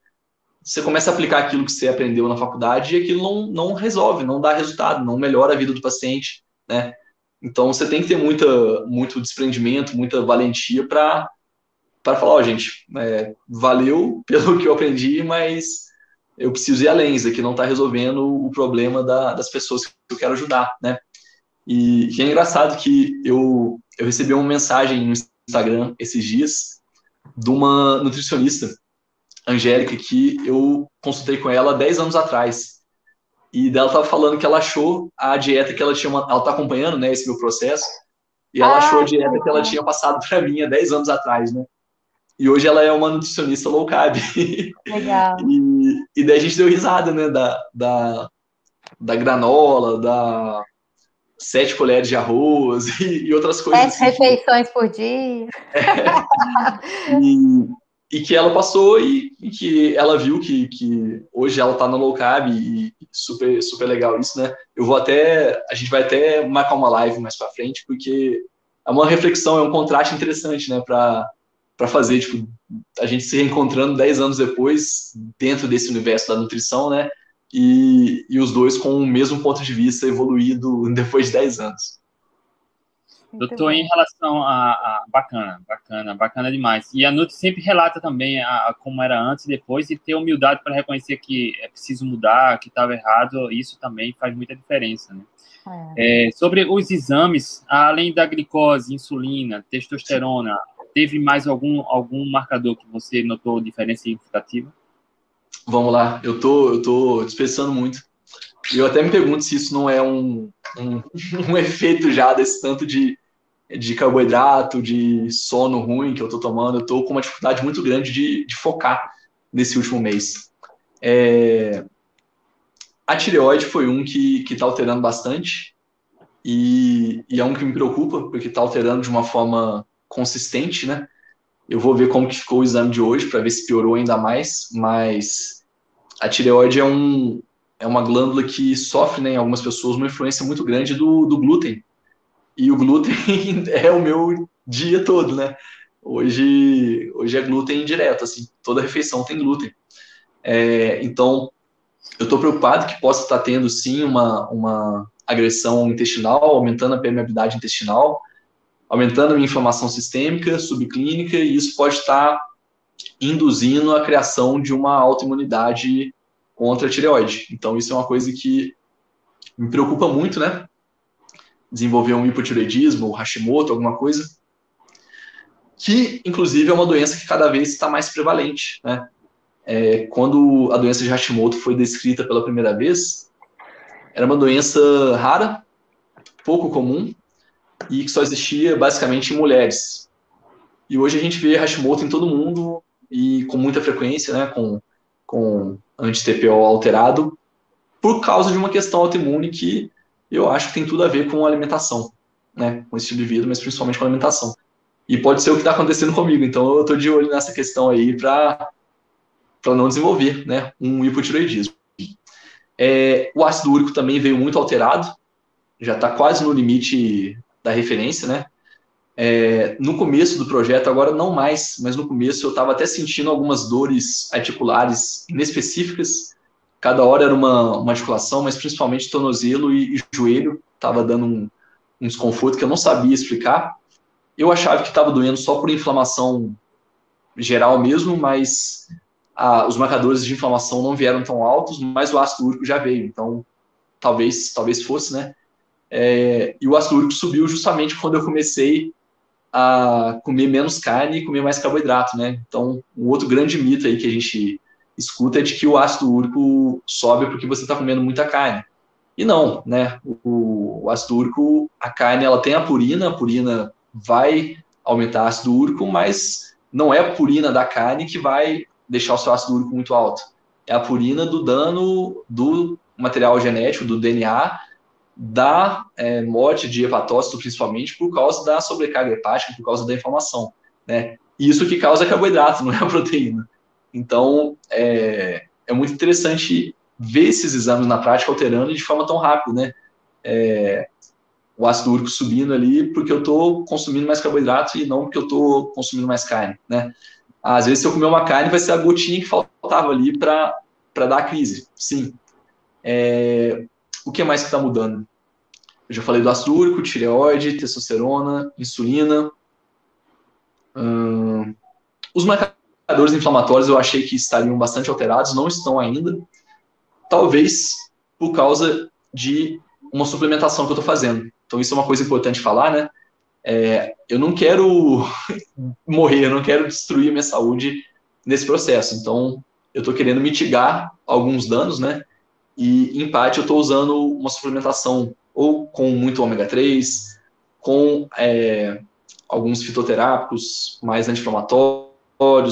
você começa a aplicar aquilo que você aprendeu na faculdade e aquilo não, não resolve, não dá resultado, não melhora a vida do paciente, né? Então você tem que ter muita, muito desprendimento, muita valentia para falar, ó, oh, gente, é, valeu <laughs> pelo que eu aprendi, mas eu preciso ir além, isso aqui não está resolvendo o problema da, das pessoas que eu quero ajudar, né? E, e é engraçado que eu, eu recebi uma mensagem no Instagram esses dias de uma nutricionista, Angélica, que eu consultei com ela 10 anos atrás. E dela tava falando que ela achou a dieta que ela tinha, ela tá acompanhando, né, esse meu processo, e ela ah, achou a dieta que ela tinha passado para mim há 10 anos atrás, né? E hoje ela é uma nutricionista low carb. <laughs> Legal. e, e daí a gente deu risada, né, da, da, da granola, da sete colheres de arroz <laughs> e, e outras coisas. Sete assim. refeições por dia. É. <laughs> E, e que ela passou e, e, que ela viu que, que hoje ela está no low carb e, super super legal isso, né? Eu vou até a gente vai até marcar uma live mais para frente porque é uma reflexão, é um contraste interessante, né, para para fazer, tipo, a gente se reencontrando 10 anos depois dentro desse universo da nutrição, né? E, e os dois com o mesmo ponto de vista evoluído <laughs> depois de 10 anos. Doutor, em relação a, a, Bacana, bacana, bacana demais. E a Nutri sempre relata também a, a, como era antes e depois, e ter humildade para reconhecer que é preciso mudar, que estava errado, isso também faz muita diferença, né? É. É, sobre os exames, além da glicose, insulina, testosterona, teve mais algum, algum marcador que você notou diferença significativa? Vamos lá, eu tô, eu tô dispensando muito. E eu até me pergunto se isso não é um, um, <laughs> um efeito já desse tanto de de carboidrato, de sono ruim que eu tô tomando, eu tô com uma dificuldade muito grande de, de focar nesse último mês. É... A tireoide foi um que, que tá alterando bastante e, e é um que me preocupa, porque tá alterando de uma forma consistente, né? Eu vou ver como que ficou o exame de hoje para ver se piorou ainda mais, mas a tireoide é, um, é uma glândula que sofre, né, em algumas pessoas, uma influência muito grande do, do glúten, e o glúten <laughs> é o meu dia todo, né? Hoje, hoje é glúten direto, assim, toda refeição tem glúten. É, então, eu estou preocupado que possa estar tendo, sim, uma, uma agressão intestinal, aumentando a permeabilidade intestinal, aumentando a minha inflamação sistêmica, subclínica, e isso pode estar induzindo a criação de uma autoimunidade contra a tireoide. Então, isso é uma coisa que me preocupa muito, né? Desenvolver um hipotireoidismo, ou Hashimoto, alguma coisa, que inclusive é uma doença que cada vez está mais prevalente. Né? É, quando a doença de Hashimoto foi descrita pela primeira vez, era uma doença rara, pouco comum, e que só existia basicamente em mulheres. E hoje a gente vê Hashimoto em todo mundo e com muita frequência, né, com, com anti-TPO alterado, por causa de uma questão autoimune que eu acho que tem tudo a ver com alimentação, né? Com estilo de vida, mas principalmente com alimentação. E pode ser o que está acontecendo <laughs> comigo, então eu estou de olho nessa questão aí para não desenvolver né, um hipotiroidismo. É, o ácido úrico também veio muito alterado, já está quase no limite da referência, né? É, no começo do projeto, agora não mais, mas no começo eu estava até sentindo algumas dores articulares inespecíficas, Cada hora era uma, uma articulação, mas principalmente tornozelo e, e joelho estava dando um, um desconforto que eu não sabia explicar. Eu achava que estava doendo só por inflamação geral mesmo, mas a, os marcadores de inflamação não vieram tão altos, mas o ácido úrico já veio. Então, talvez, talvez fosse, né? É, e o ácido úrico subiu justamente quando eu comecei a comer menos carne e comer mais carboidrato, né? Então, um outro grande mito aí que a gente escuta de que o ácido úrico sobe porque você está comendo muita carne. E não, né? O, o, ácido úrico, a carne, ela tem a purina, a purina vai aumentar o ácido úrico, mas não é a purina da carne que vai deixar o seu ácido úrico muito alto. É a purina do dano do material genético, do DNA, da é, morte de hepatócito, principalmente por causa da sobrecarga hepática, por causa da inflamação. Né? Isso que causa carboidrato, <laughs> não é a proteína. Então, é, é muito interessante ver esses exames na prática alterando de forma tão rápida, né? É, o ácido úrico subindo ali porque eu estou consumindo mais carboidrato e não porque eu estou consumindo mais carne, né? Às vezes, se eu comer uma carne, vai ser a gotinha que faltava ali para dar a crise, sim. É, o que mais que está mudando? Eu já falei do ácido úrico, tireoide, testosterona, insulina. Hum, os marcadores inflamatórios eu achei que estariam bastante alterados, não estão ainda. Talvez por causa de uma suplementação que eu estou fazendo. Então, isso é uma coisa importante falar, né? É, eu não quero <laughs> morrer, eu não quero destruir minha saúde nesse processo. Então, eu estou querendo mitigar alguns danos, né? E, em parte, eu estou usando uma suplementação ou com muito ômega 3, com é, alguns fitoterápicos mais anti-inflamatórios,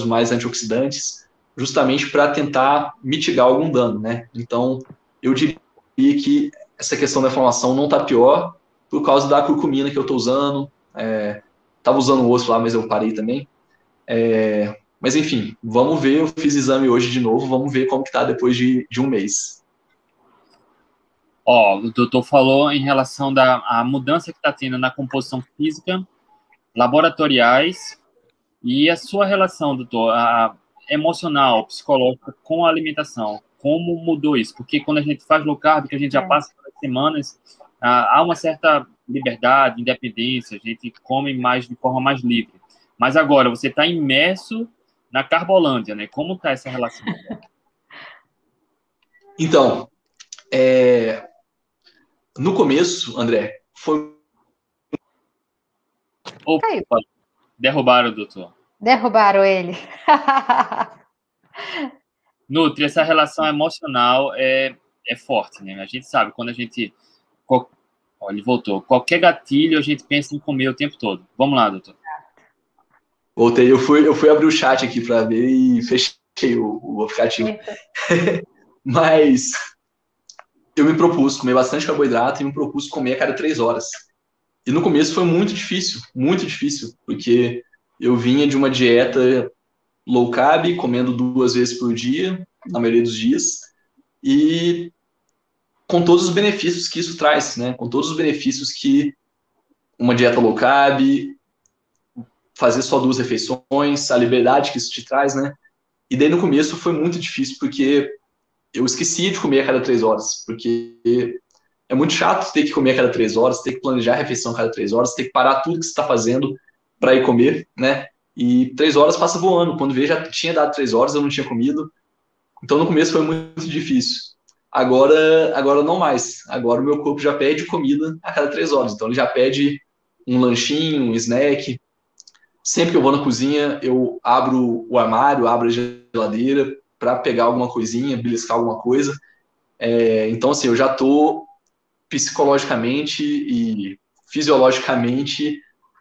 mais antioxidantes, justamente para tentar mitigar algum dano, né? Então, eu diria que essa questão da inflamação não está pior por causa da curcumina que eu estou usando. É, usando o osso lá, mas eu parei também. É, mas enfim, vamos ver. Eu fiz exame hoje de novo, vamos ver como que tá depois de, de um mês. Ó, o doutor falou em relação da mudança que está tendo na composição física, laboratoriais e a sua relação, doutor, a, emocional, psicológica com a alimentação. Como mudou isso? Porque quando a gente faz low carb, que a gente já é. passa semanas, há uma certa liberdade, independência, a gente come mais de forma mais livre. Mas agora você está imerso na Carbolândia, né? Como está essa relação? <laughs> Então, é, no começo, André, foi. Opa, derrubaram o doutor. Derrubaram ele. <laughs> Nutri, essa relação emocional é, é forte, né? A gente sabe, quando a gente. Olha, ele voltou. Qualquer gatilho, a gente pensa em comer o tempo todo. Vamos lá, doutor. Voltei, eu fui, eu fui abrir o chat aqui para ver e fechei o, o aplicativo. <laughs> Mas eu me propus comer bastante carboidrato e me propus comer a cada três horas. E no começo foi muito difícil, muito difícil, porque eu vinha de uma dieta low carb, comendo duas vezes por dia, na maioria dos dias, e com todos os benefícios que isso traz, né? Com todos os benefícios que uma dieta low carb, fazer só duas refeições, a liberdade que isso te traz, né? E daí no começo foi muito difícil, porque eu esqueci de comer a cada três horas, porque é muito chato ter que comer a cada três horas, ter que planejar a refeição a cada três horas, ter que parar tudo que você está fazendo para ir comer, né? E três horas passa voando. Quando vê, já tinha dado três horas, eu não tinha comido. Então no começo foi muito difícil. Agora, agora não mais. Agora o meu corpo já pede comida a cada três horas. Então ele já pede um lanchinho, um snack. Sempre que eu vou na cozinha, eu abro o armário, abro a geladeira, para pegar alguma coisinha, beliscar alguma coisa. É, então, assim, eu já estou psicologicamente e fisiologicamente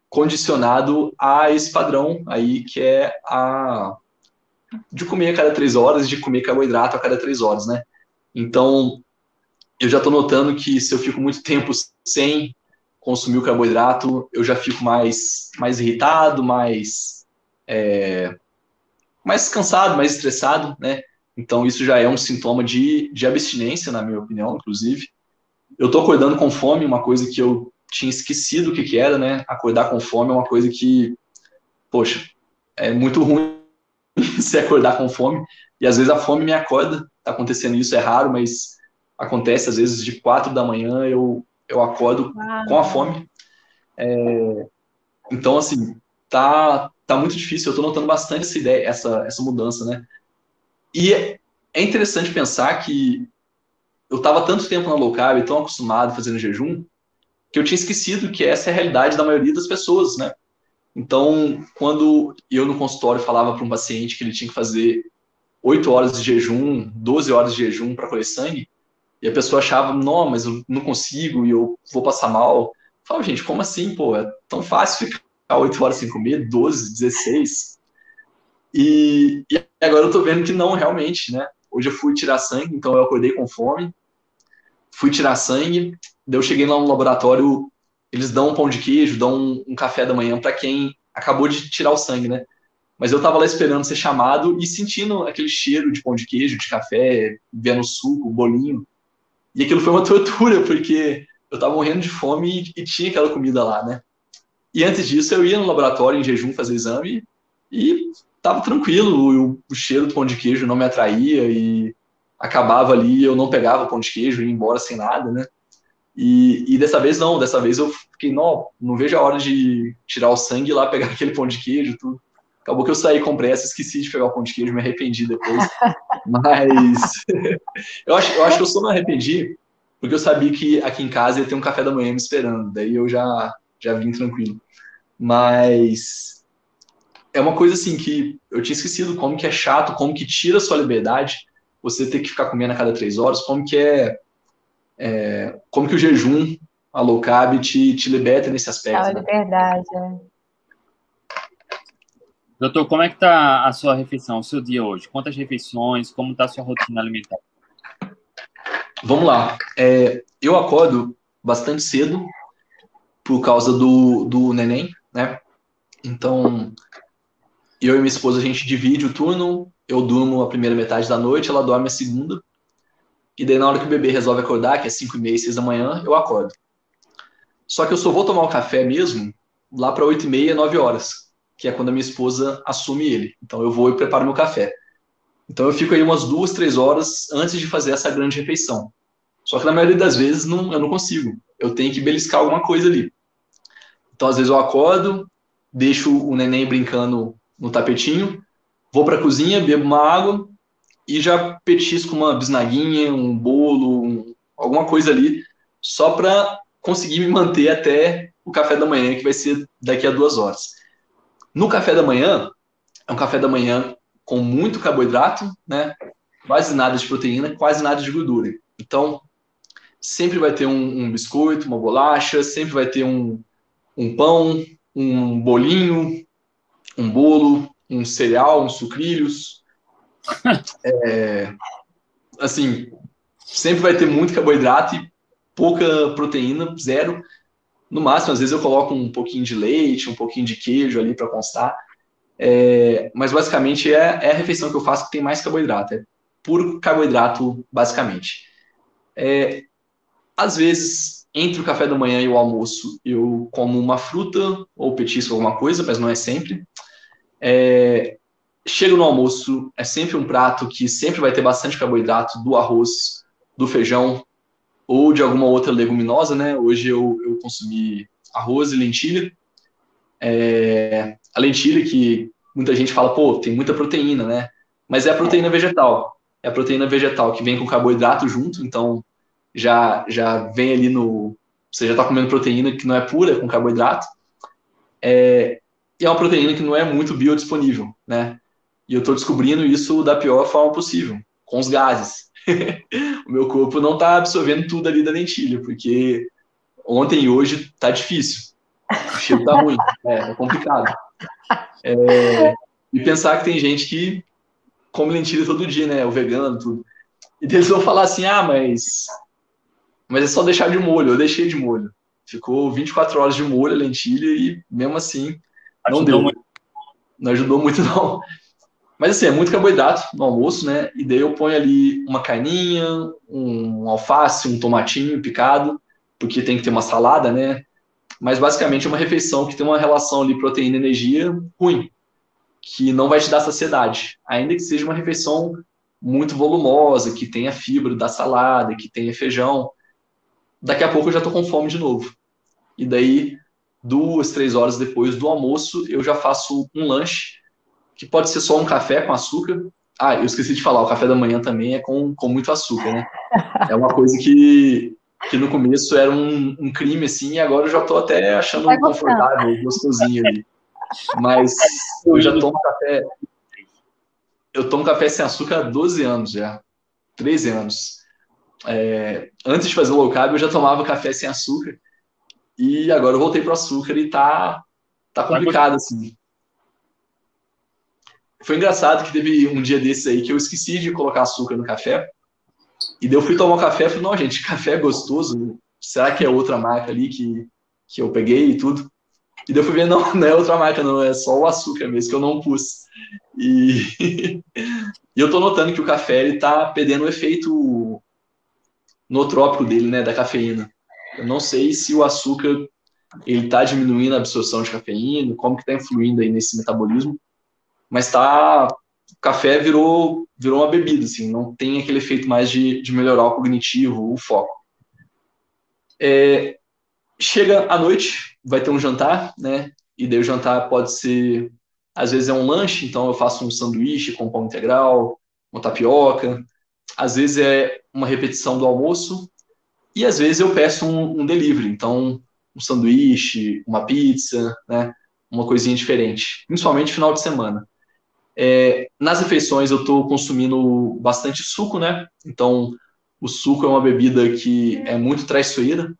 condicionado a esse padrão aí, que é a de comer a cada três horas, de comer carboidrato a cada três horas, né? Então, eu já estou notando que se eu fico muito tempo sem consumir o carboidrato, eu já fico mais, mais irritado, mais é, mais cansado, mais estressado, né? Então isso já é um sintoma de, de abstinência, na minha opinião, inclusive. Eu tô acordando com fome, uma coisa que eu tinha esquecido o que, que era, né? Acordar com fome é uma coisa que, poxa, é muito ruim <laughs> se acordar com fome. E às vezes a fome me acorda. Tá acontecendo isso, é raro, mas acontece às vezes de quatro da manhã eu, eu acordo ah. com a fome. É, então, assim, tá, tá muito difícil. Eu tô notando bastante essa ideia, essa, essa mudança, né? E é interessante pensar que eu estava tanto tempo na low carb, tão acostumado fazendo jejum, que eu tinha esquecido que essa é a realidade da maioria das pessoas, né? Então, quando eu no consultório falava para um paciente que ele tinha que fazer 8 horas de jejum, 12 horas de jejum para colher sangue, e a pessoa achava, não, mas eu não consigo e eu vou passar mal. Eu falava, gente, como assim, pô? É tão fácil ficar 8 horas sem comer, 12, 16. E, e agora eu tô vendo que não, realmente, né? Hoje eu fui tirar sangue, então eu acordei com fome, fui tirar sangue, daí eu cheguei lá no laboratório, eles dão um pão de queijo, dão um, um café da manhã para quem acabou de tirar o sangue, né? Mas eu tava lá esperando ser chamado e sentindo aquele cheiro de pão de queijo, de café, vendo suco, bolinho. E aquilo foi uma <laughs> tortura, porque eu tava morrendo de fome e, e tinha aquela comida lá, né? E antes disso eu ia no laboratório em jejum fazer exame e tava tranquilo, o, o cheiro do pão de queijo não me atraía e acabava ali, eu não pegava o pão de queijo e ia embora sem nada, né? E, e, dessa vez não, dessa vez eu fiquei, não, não vejo a hora de tirar o sangue e lá <laughs> pegar aquele pão de queijo, tudo. Acabou que eu saí com pressa, esqueci de pegar o pão de queijo, me arrependi depois. <laughs> Mas <laughs> eu, acho, eu acho que eu só me arrependi porque eu sabia que aqui em casa ia ter um café da manhã me esperando, daí eu já, já vim tranquilo. Mas é uma coisa assim que eu tinha esquecido como que é chato, como que tira a sua liberdade você ter que ficar comendo a cada três horas, como que é, é como que o jejum, a low carb te, te liberta nesse aspecto. É né? liberdade, é. Doutor, como é que está a sua refeição, o seu dia hoje? Quantas refeições? Como está a sua rotina alimentar? Vamos lá. É, eu acordo bastante cedo por causa do, do neném, né? Então, eu e minha esposa, a gente divide o turno. Eu durmo a primeira metade da noite, ela dorme a segunda. E daí, na hora que o bebê resolve acordar, que é 5 e meia, 6 da manhã, eu acordo. Só que eu só vou tomar o café mesmo lá para 8 e meia, 9 horas, que é quando a minha esposa assume ele. Então, eu vou e preparo meu café. Então, eu fico aí umas duas, três horas antes de fazer essa grande refeição. Só que na maioria das vezes não, eu não consigo. Eu tenho que beliscar alguma coisa ali. Então, às vezes eu acordo, deixo o neném brincando no tapetinho, vou para a cozinha, bebo uma água e já petisco uma bisnaguinha, um bolo, um, alguma coisa ali, só para conseguir me manter até o café da manhã, que vai ser daqui a duas horas. No café da manhã, é um café da manhã com muito carboidrato, né? Quase nada de proteína, quase nada de gordura. Então, sempre vai ter um, um biscoito, uma bolacha, sempre vai ter um, um pão, um bolinho, um bolo, um cereal, uns sucrilhos. <laughs> É, assim, sempre vai ter muito carboidrato e pouca proteína, zero. No máximo, às vezes eu coloco um pouquinho de leite, um pouquinho de queijo ali para constar. É, mas basicamente é, é, a refeição que eu faço que tem mais carboidrato. É puro carboidrato, basicamente. É, às vezes, entre o café da manhã e o almoço, eu como uma fruta ou petisco, alguma coisa, mas não é sempre. É, no almoço, é sempre um prato que sempre vai ter bastante carboidrato do arroz, do feijão ou de alguma outra leguminosa, né? Hoje eu, eu consumi arroz e lentilha. É, a lentilha que muita gente fala, pô, tem muita proteína, né? Mas é a proteína vegetal. É a proteína vegetal que vem com carboidrato junto, então já já vem ali no você já está comendo proteína que não é pura, é com carboidrato. É, e é uma proteína que não é muito biodisponível, né? E eu estou descobrindo isso da pior forma possível, com os gases. <laughs> o meu corpo não está absorvendo tudo ali da lentilha, porque ontem e hoje está difícil. O cheiro está ruim, <laughs> é, é complicado. É, e pensar que tem gente que come lentilha todo dia, né? O vegano, tudo. E eles vão falar assim: ah, mas, mas é só deixar de molho. Eu deixei de molho. Ficou 24 horas de molho a lentilha e mesmo assim não deu. Muito. Não ajudou muito, <laughs> não. Mas assim, é muito carboidrato no almoço, né? E daí eu ponho ali uma carninha, um alface, um tomatinho picado, porque tem que ter uma salada, né? Mas basicamente é uma refeição que tem uma relação ali proteína-energia ruim, que não vai te dar saciedade, ainda que seja uma refeição muito volumosa, que tenha fibra da salada, que tenha feijão. Daqui a pouco eu já tô com fome de novo. E daí duas, três horas depois do almoço, eu já faço um lanche, que pode ser só um café com açúcar. Ah, eu esqueci de falar, o café da manhã também é com, com muito açúcar, né? É uma coisa que, que no começo era um, um crime, assim, e agora eu já tô até achando confortável, gostosinho ali. Mas eu já tomo café. Eu tomo café sem açúcar há 12 anos já. 13 anos. É, antes de fazer o low carb, eu já tomava café sem açúcar. E agora eu voltei para o açúcar e tá, tá complicado, assim. Foi engraçado que teve um dia desses aí que eu esqueci de colocar açúcar no café. E daí eu fui tomar um café e falei, não, gente, café é gostoso. Será que é outra marca ali que, que eu peguei e tudo? E daí eu fui ver, não, <laughs> não é outra marca, não, é só o açúcar mesmo, que eu não pus. E, <laughs> e eu tô notando que o café, ele tá perdendo o efeito nootrópico dele, né, da cafeína. Eu não sei se o açúcar, ele tá diminuindo a absorção de cafeína, como que tá influindo aí nesse metabolismo, mas tá, café virou, virou uma bebida, assim, não tem aquele efeito mais de, de melhorar o cognitivo, o foco. É, chega à noite, vai ter um jantar, né, e daí o jantar pode ser, às vezes é um lanche, então eu faço um sanduíche com pão integral, uma tapioca, às vezes é uma repetição do almoço, e às vezes eu peço um, um delivery, então um sanduíche, uma pizza, né, uma coisinha diferente, principalmente final de semana. É, nas refeições eu estou consumindo bastante suco, né? Então o suco é uma bebida que é muito traiçoeira,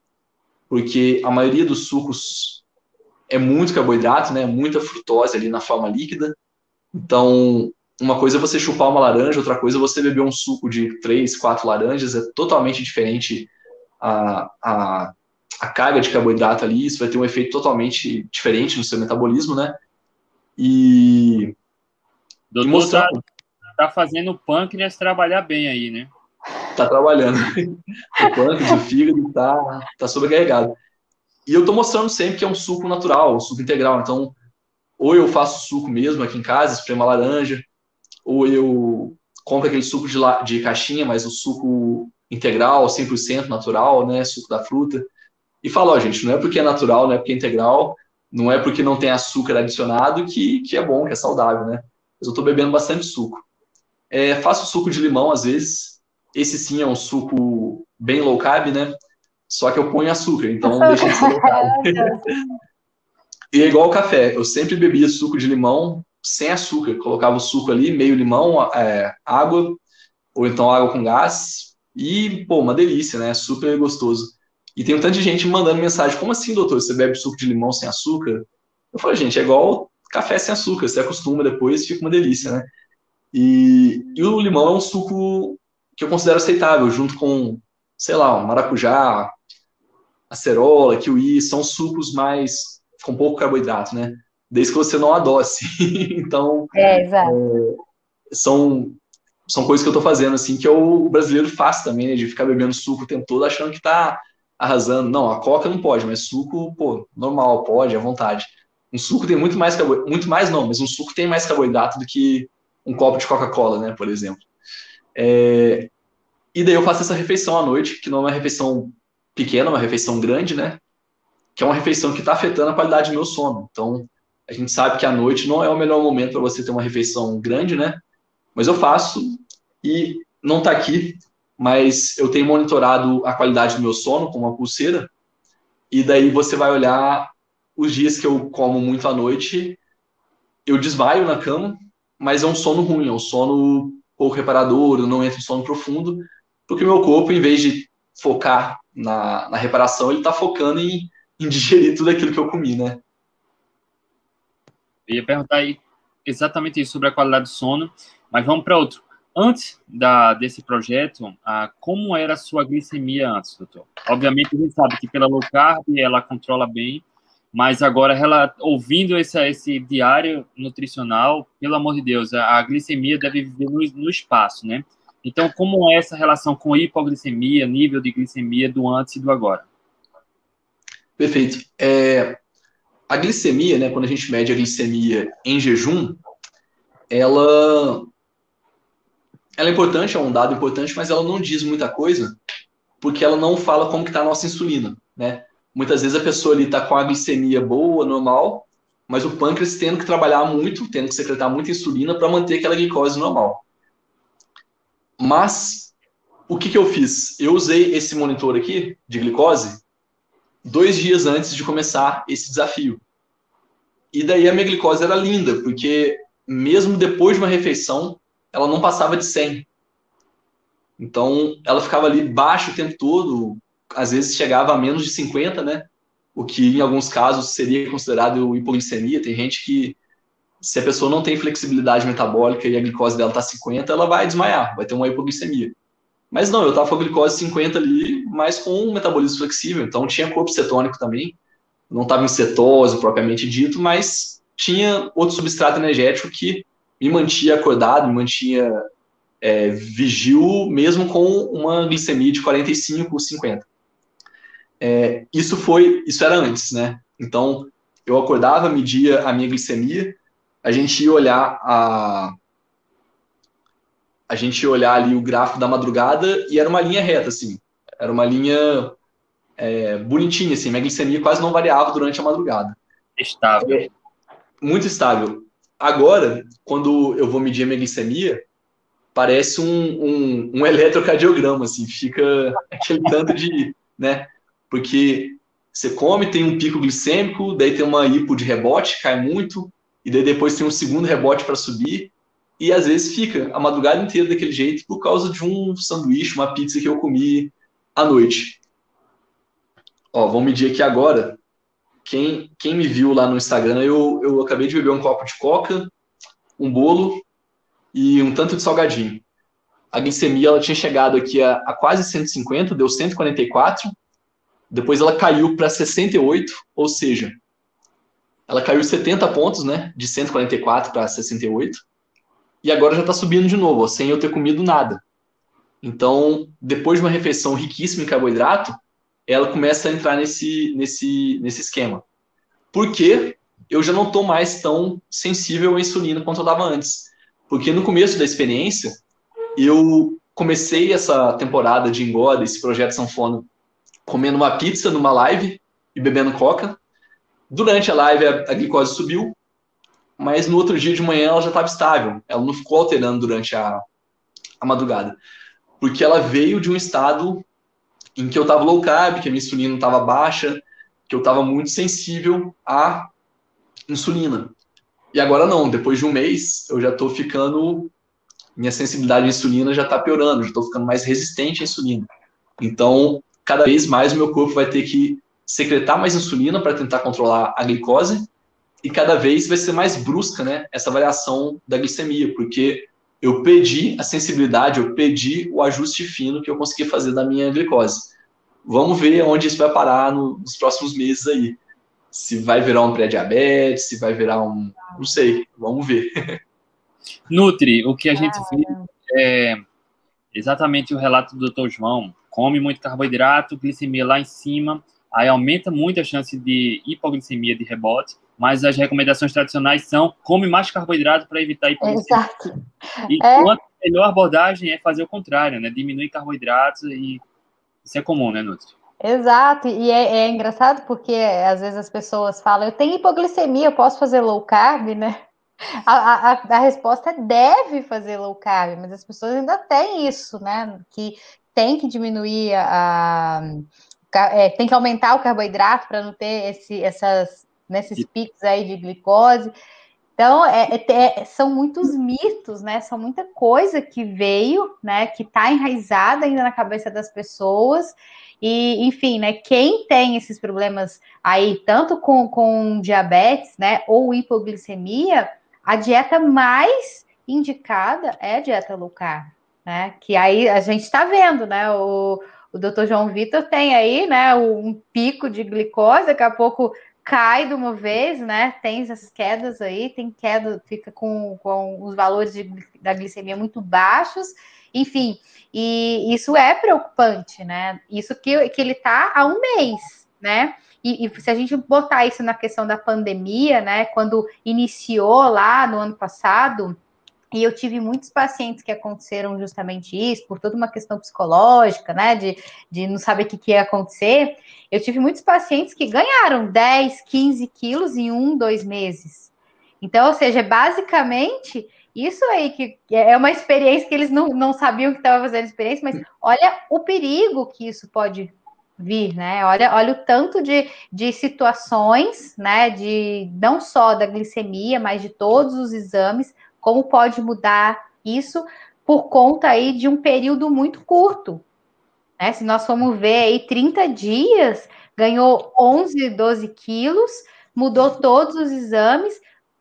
porque a maioria dos sucos é muito carboidrato, né? Muita frutose ali na forma líquida. Então uma coisa é você chupar uma laranja, outra coisa é você beber um suco de três, quatro laranjas, é totalmente diferente a, a, a carga de carboidrato ali, isso vai ter um efeito totalmente diferente no seu metabolismo, né? E, Doutor, e mostrar... tá, tá fazendo o pâncreas trabalhar bem aí, né? Tá trabalhando. o pâncreas, o fígado tá, tá sobrecarregado. E eu tô mostrando sempre que é um suco natural, um suco integral. Então, ou eu faço suco mesmo aqui em casa, espremo a laranja, ou eu compro aquele suco de, la, de caixinha, mas o suco integral, 100% natural, né, suco da fruta. E falo, ó, gente, não é porque é natural, não é porque é integral, não é porque não tem açúcar adicionado que, que é bom, que é saudável, né? Mas eu tô bebendo bastante suco. É, faço suco de limão às vezes. Esse sim é um suco bem low carb, né? Só que eu ponho açúcar, então <laughs> deixa de ser low carb. e é igual o café. Eu sempre bebia suco de limão sem açúcar. Colocava o suco ali, meio limão, é, água, ou então água com gás. E, pô, uma delícia, né? Super gostoso. E tem um tanto de gente mandando mensagem: como assim, doutor? Você bebe suco de limão sem açúcar? Eu falei, gente, é igual café sem açúcar. Você acostuma depois, fica uma delícia, né? E, e o limão é um suco que eu considero aceitável, junto com, sei lá, um maracujá, acerola, kiwi, são sucos mais com pouco carboidrato, né? desde que você não adoce. <laughs> então, é, exato. É, são, são coisas que eu estou fazendo, assim, que o brasileiro faz também, né, de ficar bebendo suco o tempo todo achando que está arrasando. Não, a coca não pode, mas suco, pô, normal, pode, à vontade. Um suco tem muito mais carboidrato, muito mais não, mas um suco tem mais carboidrato do que um copo de Coca-Cola, né, por exemplo. É, e daí eu faço essa refeição à noite, que não é uma refeição pequena, é uma refeição grande, né? Que é uma refeição que está afetando a qualidade do meu sono. Então, a gente sabe que a noite não é o melhor momento para você ter uma refeição grande, né? Mas eu faço e não está aqui, mas eu tenho monitorado a qualidade do meu sono com uma pulseira. E daí você vai olhar os dias que eu como muito à noite, eu desmaio na cama, mas é um sono ruim, é um sono pouco reparador, eu não entro em sono profundo, porque meu corpo, em vez de focar na, na reparação, ele está focando em, em digerir tudo aquilo que eu comi, né? Eu ia perguntar aí exatamente isso sobre a qualidade do sono, mas vamos para outro. Antes da, desse projeto, ah, como era a sua glicemia antes, doutor? Obviamente, a gente sabe que pela low carb ela controla bem, mas agora, ela, ouvindo esse, esse diário nutricional, pelo amor de Deus, a, a glicemia deve viver no, no, espaço, né? Então, como é essa relação com hipoglicemia, nível de glicemia do antes e do agora? Perfeito. É, a glicemia, né, quando a gente mede a glicemia em jejum, ela, ela é importante, é um dado importante, mas ela não diz muita coisa, porque ela não fala como que está a nossa insulina, né? Muitas vezes a pessoa ali está com a glicemia boa, normal, mas o pâncreas tendo que trabalhar muito, tendo que secretar muita insulina para manter aquela glicose normal. Mas o que, que eu fiz? Eu usei esse monitor aqui de glicose dois dias antes de começar esse desafio. E daí a minha glicose era linda, porque mesmo depois de uma refeição, ela não passava de 100. Então, ela ficava ali baixa o tempo todo, às vezes chegava a menos de 50, né? O que em alguns casos seria considerado hipoglicemia. Tem gente que, se a pessoa não tem flexibilidade metabólica e a glicose dela está 50, ela vai desmaiar, vai ter uma hipoglicemia. Mas não, eu estava com a glicose 50 ali, mas com um metabolismo flexível, então tinha corpo cetônico também, não estava em cetose propriamente dito, mas tinha outro substrato energético que me mantinha acordado, me mantinha é, vigil, mesmo com uma glicemia de 45 ou 50. É, isso foi, isso era antes, né? Então, eu acordava, media a minha glicemia, a gente ia olhar a a gente ia olhar ali o gráfico da madrugada e era uma linha reta, assim. Era uma linha é, bonitinha, assim. Minha glicemia quase não variava durante a madrugada. Estável. É, muito estável. Agora, quando eu vou medir a minha glicemia, parece um, um, um eletrocardiograma, assim. Fica aquele tanto de, né? Porque você come, tem um pico glicêmico, daí tem uma hipo de rebote, cai muito, e daí depois tem um segundo rebote para subir, e às vezes fica a madrugada inteira daquele jeito por causa de um sanduíche, uma pizza que eu comi à noite. Ó, vamos medir aqui agora. Quem, quem me viu lá no Instagram, eu, eu acabei de beber um copo de coca, um bolo e um tanto de salgadinho. A glicemia ela tinha chegado aqui a, a quase 150, deu 144 depois ela caiu para 68, ou seja, ela caiu 70 pontos, né? De 144 para 68. E agora já está subindo de novo, ó, sem eu ter comido nada. Então, depois de uma refeição riquíssima em carboidrato, ela começa a entrar nesse, nesse, nesse esquema. Porque eu já não estou mais tão sensível à insulina quanto eu estava antes. Porque no começo da experiência, eu comecei essa temporada de engorda, esse projeto sanfona, comendo uma pizza numa live e bebendo coca. Durante a live, a, a glicose subiu, mas no outro dia de manhã ela já estava estável. Ela não ficou alterando durante a, a madrugada. Porque ela veio de um estado em que eu estava low carb, que a minha insulina estava baixa, que eu estava muito sensível à insulina. E agora não, depois de um mês, eu já estou ficando. Minha sensibilidade à insulina já está piorando, já estou ficando mais resistente à insulina. Então, cada vez mais o meu corpo vai ter que secretar mais insulina para tentar controlar a glicose e cada vez vai ser mais brusca, né, essa variação da glicemia, porque eu pedi a sensibilidade, eu pedi o ajuste fino que eu consegui fazer da minha glicose. Vamos ver onde isso vai parar no, nos próximos meses aí. Se vai virar um pré-diabetes, se vai virar um. Não sei, vamos ver. <laughs> Nutri, o que a gente viu é exatamente o relato do Dr. João come muito carboidrato, glicemia lá em cima, aí aumenta muito a chance de hipoglicemia de rebote, mas as recomendações tradicionais são come mais carboidrato para evitar hipoglicemia. Exato. E é. a melhor abordagem é fazer o contrário, né? Diminuir carboidratos e isso é comum, né, Nutri? Exato, e é, é, engraçado porque às vezes as pessoas falam, eu tenho hipoglicemia, eu posso fazer low carb, né? A, a, a resposta é deve fazer low carb, mas as pessoas ainda têm isso, né? Que tem que diminuir a. É, tem que aumentar o carboidrato para não ter esse, essas, nesses picos aí de glicose. Então, é, é, é, são muitos mitos, né? São muita coisa que veio, né? Que está enraizada ainda na cabeça das pessoas. E, enfim, né? Quem tem esses problemas aí, tanto com, com diabetes, né? Ou hipoglicemia, a dieta mais indicada é a dieta low carb né? Que aí a gente está vendo, né? O, o Dr. João Vitor tem aí, né? Um pico de glicose, daqui a pouco cai de uma vez, né? Tem essas quedas aí, tem queda, fica com, com os valores de, da glicemia muito baixos, enfim, e isso é preocupante, né? Isso que, que ele tá há um mês, né? E, e, se a gente botar isso na questão da pandemia, né? Quando iniciou lá no ano passado, e eu tive muitos pacientes que aconteceram justamente isso, por toda uma questão psicológica, né? De, de não saber o que, que ia acontecer. Eu tive muitos pacientes que ganharam 10, 15 quilos em um, dois meses. Então, ou seja, basicamente, Isso aí que é uma experiência que eles não, não sabiam que estava fazendo experiência, mas olha o perigo que isso pode vir, né? Olha, olha o tanto de, de situações, né? De não só da glicemia, mas de todos os exames, como pode mudar isso por conta aí de um período muito curto. Né? Se nós formos ver aí 30 dias, ganhou 11, 12 quilos, mudou todos os exames,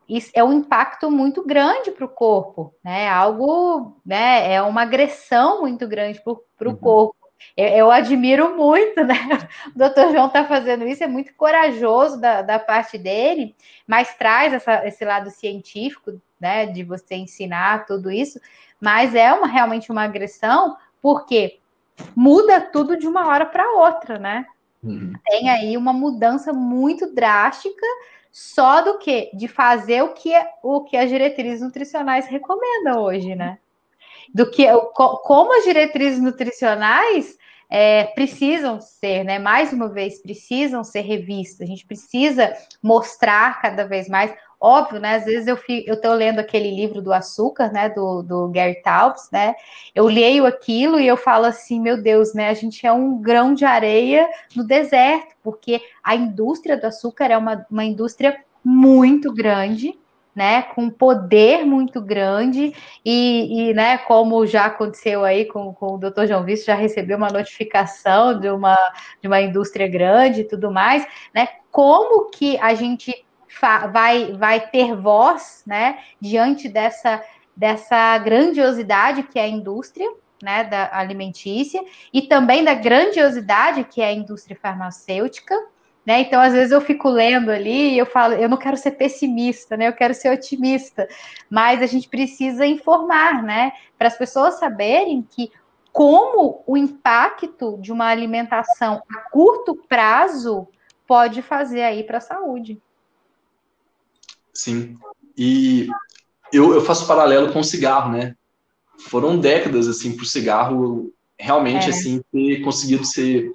isso é um impacto muito grande para o corpo, né? Algo, né? É uma agressão muito grande para o uhum. corpo. Eu, eu, admiro muito, né? <laughs> O doutor João está fazendo isso, é muito corajoso da, da parte dele, mas traz essa, esse lado científico, né? De você ensinar tudo isso, mas é uma, realmente uma agressão, porque muda tudo de uma hora para outra, né? Uhum. Tem aí uma mudança muito drástica só do que de fazer o que o que as diretrizes nutricionais recomendam hoje, né? Do que como as diretrizes nutricionais é, precisam ser, né? Mais uma vez, precisam ser revistas. A gente precisa mostrar cada vez mais. Óbvio, né? Às vezes eu fico, eu estou lendo aquele livro do açúcar, né? Do, do Gary Taubes, né? Eu leio aquilo e eu falo assim, meu Deus, né? A gente é um grão de areia no deserto, porque a indústria do açúcar é uma, uma indústria muito grande, né, com poder muito grande e, e, né, como já aconteceu aí com, com o Dr. João Visto, já recebeu uma notificação de uma, de uma indústria grande e tudo mais, né, como que a gente vai, vai ter voz, né, diante dessa, dessa grandiosidade que é a indústria, né, da alimentícia e também da grandiosidade que é a indústria farmacêutica, né? Então, às vezes eu fico lendo ali e eu falo, eu não quero ser pessimista, né? Eu quero ser otimista, mas a gente precisa informar, né? Para as pessoas saberem que como o impacto de uma alimentação a curto prazo pode fazer aí para a saúde. Sim. E eu, eu faço paralelo com o cigarro, né? Foram décadas assim para o cigarro realmente é. assim ter conseguido ser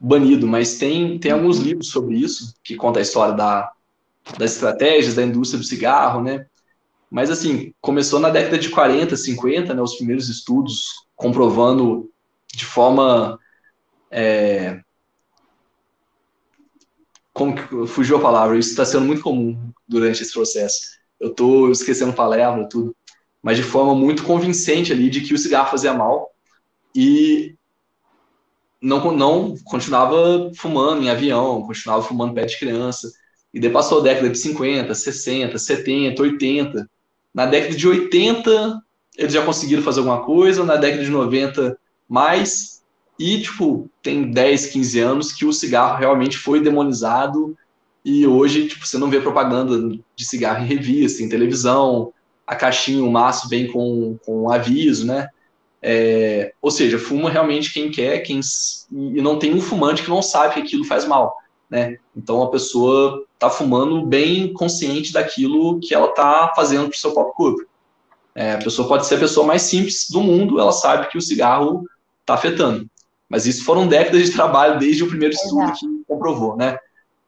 banido, mas tem, tem alguns livros sobre isso que conta a história da, das estratégias da indústria do cigarro, né? Mas assim, começou na década de 40, 50, né, os primeiros estudos comprovando de forma é, como que fugiu a palavra, isso está sendo muito comum durante esse processo. Eu estou esquecendo palavra, tudo, mas de forma muito convincente ali de que o cigarro fazia mal e não, não continuava fumando em avião, continuava fumando pé de criança. E daí passou a década de 50, 60, 70, 80. Na década de 80, eles já conseguiram fazer alguma coisa, na década de 90, mais. E, tipo, tem 10, 15 anos que o cigarro realmente foi demonizado e hoje, tipo, você não vê propaganda de cigarro em revista, em televisão, a caixinha, o maço vem com, com aviso, né? É, ou seja, fuma realmente quem quer, quem e não tem um fumante que não sabe que aquilo faz mal, né? Então a pessoa está fumando bem consciente daquilo que ela está fazendo para o seu próprio corpo. É, a pessoa pode ser a pessoa mais simples do mundo, ela sabe que o cigarro está afetando. Mas isso foram décadas de trabalho desde o primeiro estudo Exato. que comprovou, né?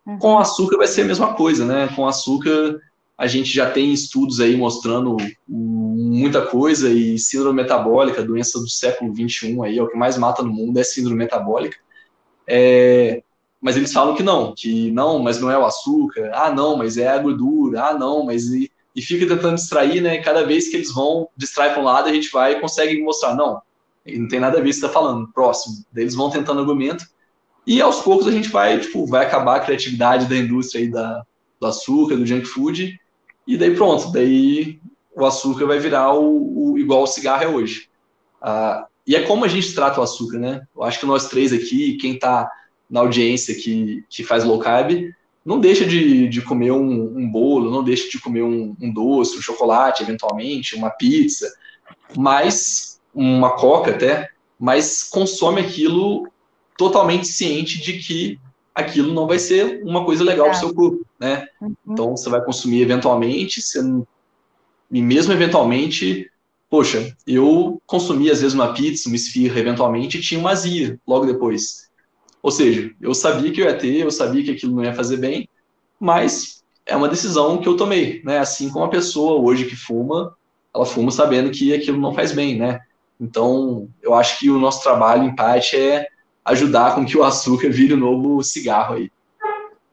Uhum. Com açúcar vai ser a mesma coisa, né? Com açúcar a gente já tem estudos aí mostrando muita coisa e síndrome metabólica, doença do século 21 aí, é o que mais mata no mundo é síndrome metabólica. É, mas eles falam que não, que não, mas não é o açúcar, ah, não, mas é a gordura, ah, não, mas. E, e fica tentando distrair, né? Cada vez que eles vão, distrai para um lado, a gente vai e consegue mostrar, não, não tem nada a ver você está falando, próximo. Eles vão tentando argumento, e aos poucos a gente vai, tipo, vai acabar a criatividade da indústria aí da, do açúcar, do junk food, e daí pronto, daí o açúcar vai virar o, o igual o cigarro é hoje. Ah, e é como a gente trata o açúcar, né? Eu acho que nós três aqui, quem está na audiência que, que faz low carb, não deixa de, de comer um, um bolo, não deixa de comer um, um doce, um chocolate, eventualmente, uma pizza, mas uma coca até, mas consome aquilo totalmente ciente de que aquilo não vai ser uma coisa legal para o seu corpo, né? Uhum. Então você vai consumir eventualmente, você e mesmo eventualmente, poxa, eu consumi às vezes uma pizza, uma esfirra, eventualmente e tinha uma azia logo depois. Ou seja, eu sabia que eu ia ter, eu sabia que aquilo não ia fazer bem, mas é uma decisão que eu tomei, né? Assim como a pessoa hoje que fuma ela fuma sabendo que aquilo não faz bem, né? Então, eu acho que o nosso trabalho, em parte, é ajudar com que o açúcar vire o novo cigarro aí.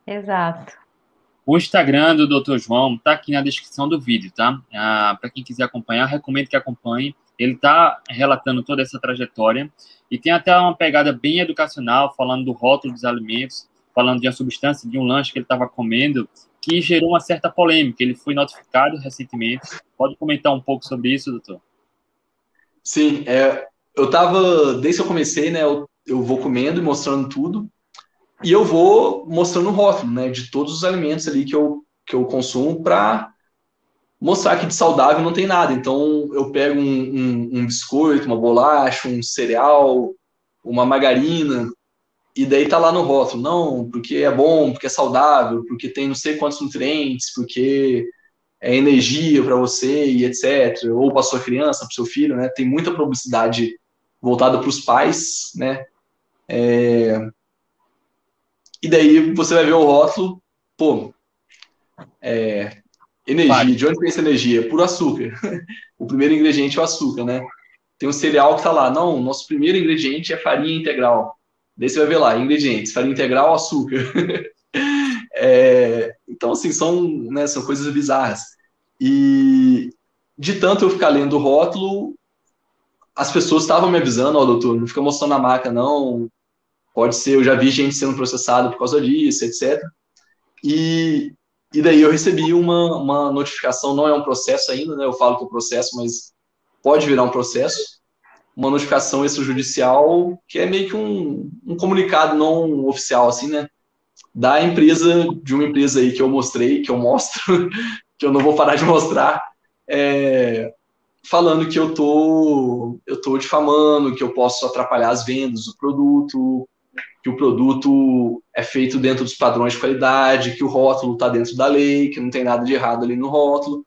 Exato. O Instagram do Dr. João está aqui na descrição do vídeo, tá? Ah, Para quem quiser acompanhar, recomendo que acompanhe. Ele está relatando toda essa trajetória e tem até uma pegada bem educacional, falando do rótulo dos alimentos, falando de uma substância de um lanche que ele estava comendo, que gerou uma certa polêmica. Ele foi notificado recentemente. Pode comentar um pouco sobre isso, doutor? Sim, é, eu estava, desde que eu comecei, né, eu, eu vou comendo e mostrando tudo, e eu vou mostrando o rótulo, né, de todos os alimentos ali que eu, que eu consumo para mostrar que de saudável não tem nada. Então, eu pego um, um, um, biscoito, uma bolacha, um cereal, uma margarina, e daí tá lá no rótulo, não, porque é bom, porque é saudável, porque tem não sei quantos nutrientes, porque é energia para você e etc. Ou para sua criança, para seu filho, né? Tem muita publicidade voltada para os pais, né? É... E daí você vai ver o rótulo, pô, é... energia. De onde vem essa energia? Puro açúcar. <laughs> o primeiro ingrediente é o açúcar, né? Tem um cereal que tá lá, não, nosso primeiro ingrediente é farinha integral. Daí você vai ver lá, ingredientes, farinha integral, açúcar. <laughs> É, então, assim, são, né, são coisas bizarras. E de tanto eu ficar lendo o rótulo, as pessoas estavam me avisando, ó, oh, doutor, não fica mostrando a marca, não. Pode ser, eu já vi gente sendo processado por causa disso, etc. E, e daí eu recebi uma, uma notificação, não é um processo ainda, né? Eu falo que é processo, mas pode virar um processo. Uma notificação extrajudicial, que é meio que um, um comunicado não oficial, assim, né? Da empresa, de uma empresa aí que eu mostrei, que eu mostro, <laughs> que eu não vou parar de mostrar, é, falando que eu tô, eu tô difamando, que eu posso atrapalhar as vendas do produto, que o produto é feito dentro dos padrões de qualidade, que o rótulo está dentro da lei, que não tem nada de errado ali no rótulo.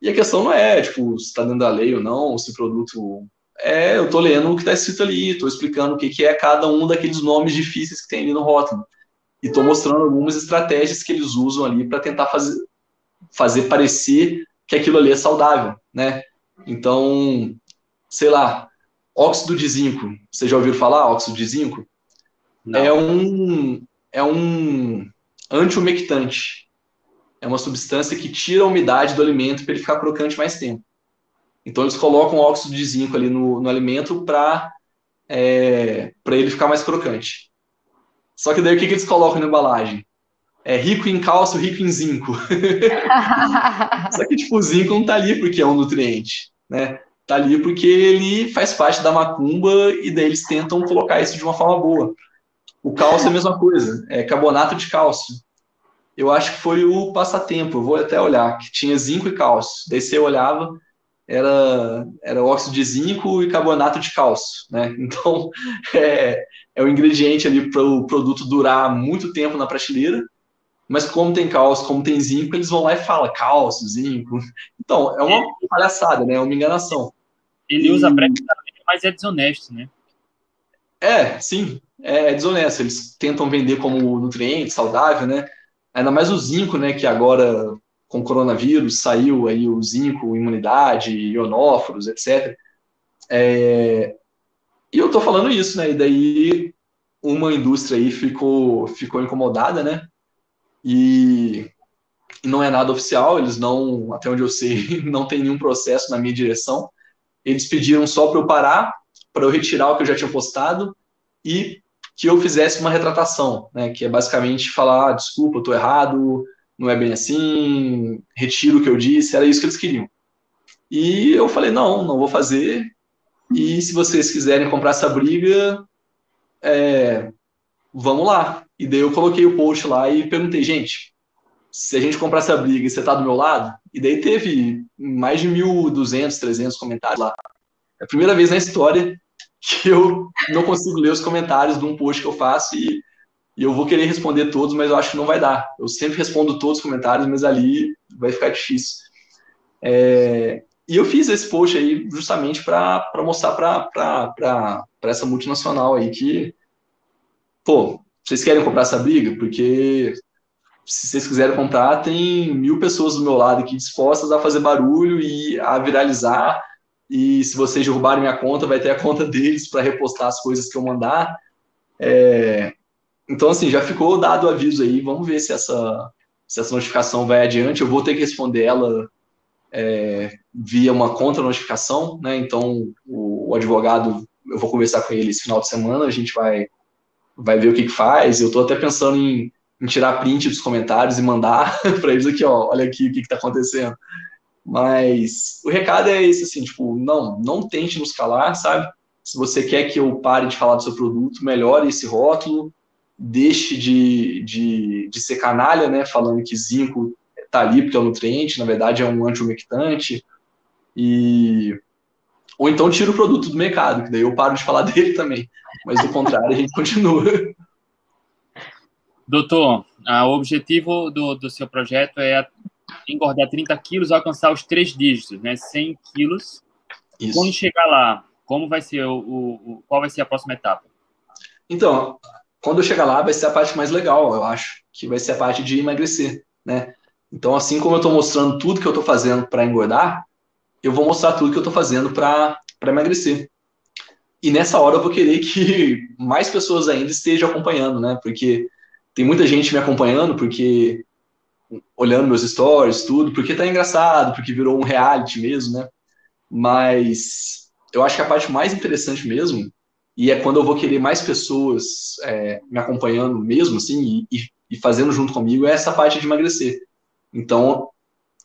E a questão não é, tipo, se está dentro da lei ou não, se o produto. É, eu estou lendo o que está escrito ali, estou explicando o que, que é cada um daqueles nomes difíceis que tem ali no rótulo e estou mostrando algumas estratégias que eles usam ali para tentar fazer, fazer parecer que aquilo ali é saudável, né? Então, sei lá, óxido de zinco. Você já ouviu falar óxido de zinco? Não. É um é um antiumectante. É uma substância que tira a umidade do alimento para ele ficar crocante mais tempo. Então eles colocam óxido de zinco ali no, no alimento para é, para ele ficar mais crocante. Só que daí o que, que eles colocam na embalagem? É rico em cálcio, rico em zinco. <laughs> Só que, tipo, o zinco não tá ali porque é um nutriente, né? Tá ali porque ele faz parte da macumba e daí eles tentam colocar isso de uma forma boa. O cálcio é a mesma coisa, é carbonato de cálcio. Eu acho que foi o passatempo, eu vou até olhar, que tinha zinco e cálcio. Daí você olhava, era, era óxido de zinco e carbonato de cálcio, né? <laughs> Então, é, é o ingrediente ali para o produto durar muito tempo na prateleira, mas como tem cálcio, como tem zinco, eles vão lá e falam cálcio, zinco. <laughs> Então, é uma palhaçada, né? É uma enganação. Ele e... usa previamente, mas é desonesto, né? É, sim, é, é desonesto. Eles tentam vender como nutriente, saudável, né? Ainda mais o zinco, né? Que agora, com o coronavírus, saiu aí o zinco, imunidade, ionóforos, etc. É, e eu tô falando isso, né? E daí uma indústria aí ficou, ficou incomodada, né? E não é nada oficial, eles não, até onde eu sei, <laughs> não tem nenhum processo na minha direção. Eles pediram só para eu parar, para eu retirar o que eu já tinha postado e que eu fizesse uma retratação, né? Que é basicamente falar, ah, desculpa, eu tô errado, não é bem assim, retiro o que eu disse, era isso que eles queriam. E eu falei, não, não vou fazer, e se vocês quiserem comprar essa briga, é, vamos lá. E daí eu coloquei o post lá e perguntei, gente, se a gente comprar essa briga você tá do meu lado? E daí teve mais de 1.200, 300 comentários lá. É a primeira vez na história que eu não consigo ler os comentários de um post que eu faço e, e eu vou querer responder todos, mas eu acho que não vai dar. Eu sempre respondo todos os comentários, mas ali vai ficar difícil. É, e eu fiz esse post aí justamente para mostrar para essa multinacional aí que, pô, vocês querem comprar essa briga? Porque se vocês quiserem comprar, tem mil pessoas do meu lado aqui dispostas a fazer barulho e a viralizar. E se vocês derrubarem minha conta, vai ter a conta deles para repostar as coisas que eu mandar. É... Então, assim, já ficou dado o aviso aí. Vamos ver se essa, se essa notificação vai adiante. Eu vou ter que responder ela é, via uma contra-notificação, né? Então, o, o, advogado, eu vou conversar com ele esse final de semana, a gente vai, vai ver o que, que faz. Eu estou até pensando em em tirar print dos comentários e mandar <laughs> para eles aqui, ó, olha aqui o que está acontecendo. Mas o recado é esse, assim, tipo, não, não tente nos calar, sabe? Se você quer que eu pare de falar do seu produto, melhore esse rótulo, deixe de, de, de ser canalha, né, falando que zinco tá ali porque é um nutriente, na verdade é um antiumectante, e... Ou então tira o produto do mercado, que daí eu paro de falar <laughs> dele também. Mas do contrário, a gente continua. Doutor, o objetivo do, do seu projeto é engordar 30 quilos, alcançar os três dígitos, né? 100 quilos. Isso. Quando chegar lá, como vai ser o, o, qual vai ser a próxima etapa? Então, quando eu chegar lá, vai ser a parte mais legal, eu acho, que vai ser a parte de emagrecer, né? Então, assim como eu estou mostrando tudo que eu estou fazendo para engordar, eu vou mostrar tudo que eu estou fazendo para emagrecer. E nessa hora eu vou querer que <laughs> mais pessoas ainda estejam acompanhando, né? Porque tem muita gente me acompanhando porque olhando meus stories, tudo, porque tá engraçado, porque virou um reality mesmo, né? Mas eu acho que a parte mais interessante mesmo, e é quando eu vou querer mais pessoas é, me acompanhando mesmo, assim, e, e, fazendo junto comigo, é essa parte de emagrecer. Então,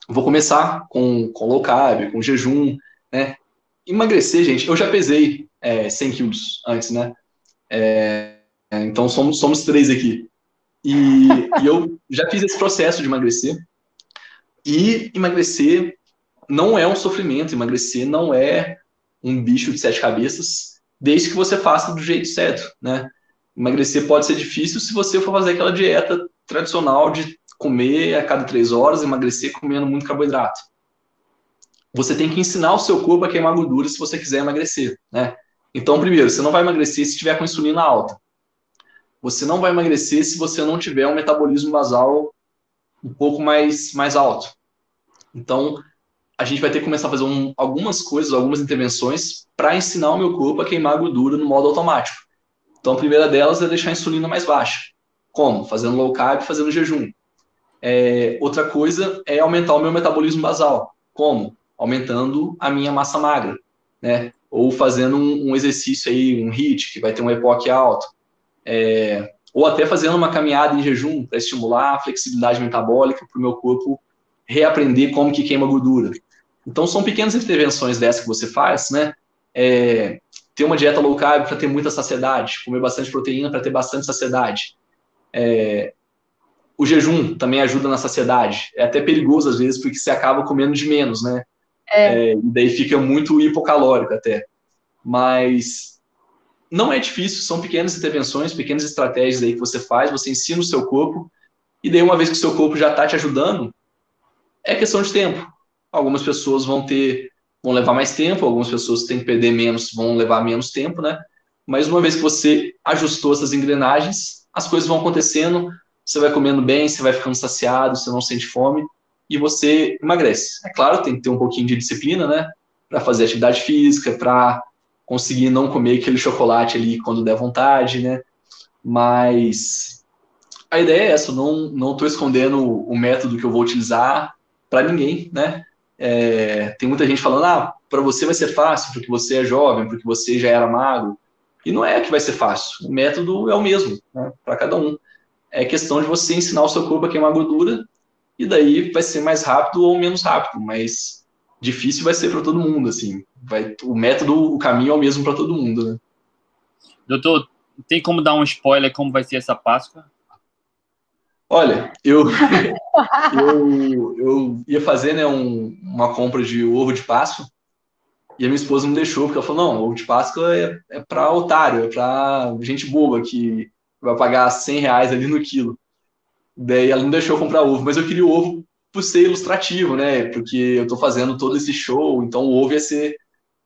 vou começar com, com low carb, com jejum, né? Emagrecer, gente, eu já pesei é, 100 quilos antes, né? É, então, somos, somos três aqui. E, e eu já fiz esse processo de emagrecer. E emagrecer não é um sofrimento, emagrecer não é um bicho de sete cabeças, desde que você faça do jeito certo, né? Emagrecer pode ser difícil se você for fazer aquela dieta tradicional de comer a cada três horas, emagrecer comendo muito carboidrato. Você tem que ensinar o seu corpo a queimar gordura se você quiser emagrecer, né? Então, primeiro, você não vai emagrecer se tiver com insulina alta você não vai emagrecer se você não tiver um metabolismo basal um pouco mais, mais alto. Então, a gente vai ter que começar a fazer um, algumas coisas, algumas intervenções para ensinar o meu corpo a queimar gordura no modo automático. Então, a primeira delas é deixar a insulina mais baixa. Como? Fazendo low carb, fazendo jejum. É, outra coisa é aumentar o meu metabolismo basal. Como? Aumentando a minha massa magra, né? Ou fazendo um, um exercício aí, um HIIT, que vai ter um EPOC alto é, ou até fazendo uma caminhada em jejum para estimular a flexibilidade metabólica para o meu corpo reaprender como que queima gordura. Então são pequenas intervenções dessas que você faz, né? É, ter uma dieta low carb para ter muita saciedade, comer bastante proteína para ter bastante saciedade. É, o jejum também ajuda na saciedade. É até perigoso às vezes porque você acaba comendo de menos, né? É. É, e daí fica muito hipocalórico até. Mas não é difícil, são pequenas intervenções, pequenas estratégias aí que você faz, você ensina o seu corpo, e daí uma vez que o seu corpo já está te ajudando, é questão de tempo. Algumas pessoas vão ter, vão levar mais tempo, algumas pessoas têm que perder menos, vão levar menos tempo, né? Mas uma vez que você ajustou essas engrenagens, as coisas vão acontecendo, você vai comendo bem, você vai ficando saciado, você não sente fome, e você emagrece. É claro, tem que ter um pouquinho de disciplina, né? Para fazer atividade física, para conseguir não comer aquele chocolate ali quando der vontade, né? Mas a ideia é essa, não não estou escondendo o método que eu vou utilizar para ninguém, né? É, tem muita gente falando, ah, para você vai ser fácil porque você é jovem, porque você já era magro. E não é que vai ser fácil. O método é o mesmo, né, para cada um. É questão de você ensinar o seu corpo a queimar gordura e daí vai ser mais rápido ou menos rápido, mas difícil vai ser para todo mundo, assim vai, o método, o caminho é o mesmo para todo mundo, né? Doutor, tem como dar um spoiler como vai ser essa Páscoa? Olha, eu, <laughs> eu, eu ia fazer né, um, uma compra de ovo de Páscoa e a minha esposa não deixou, porque ela falou, não, ovo de Páscoa é, é para otário, é para gente boba que vai pagar 100 reais ali no quilo. Daí ela não deixou comprar ovo, mas eu queria o ovo por ser ilustrativo, né? Porque eu tô fazendo todo esse show, então o ovo ia ser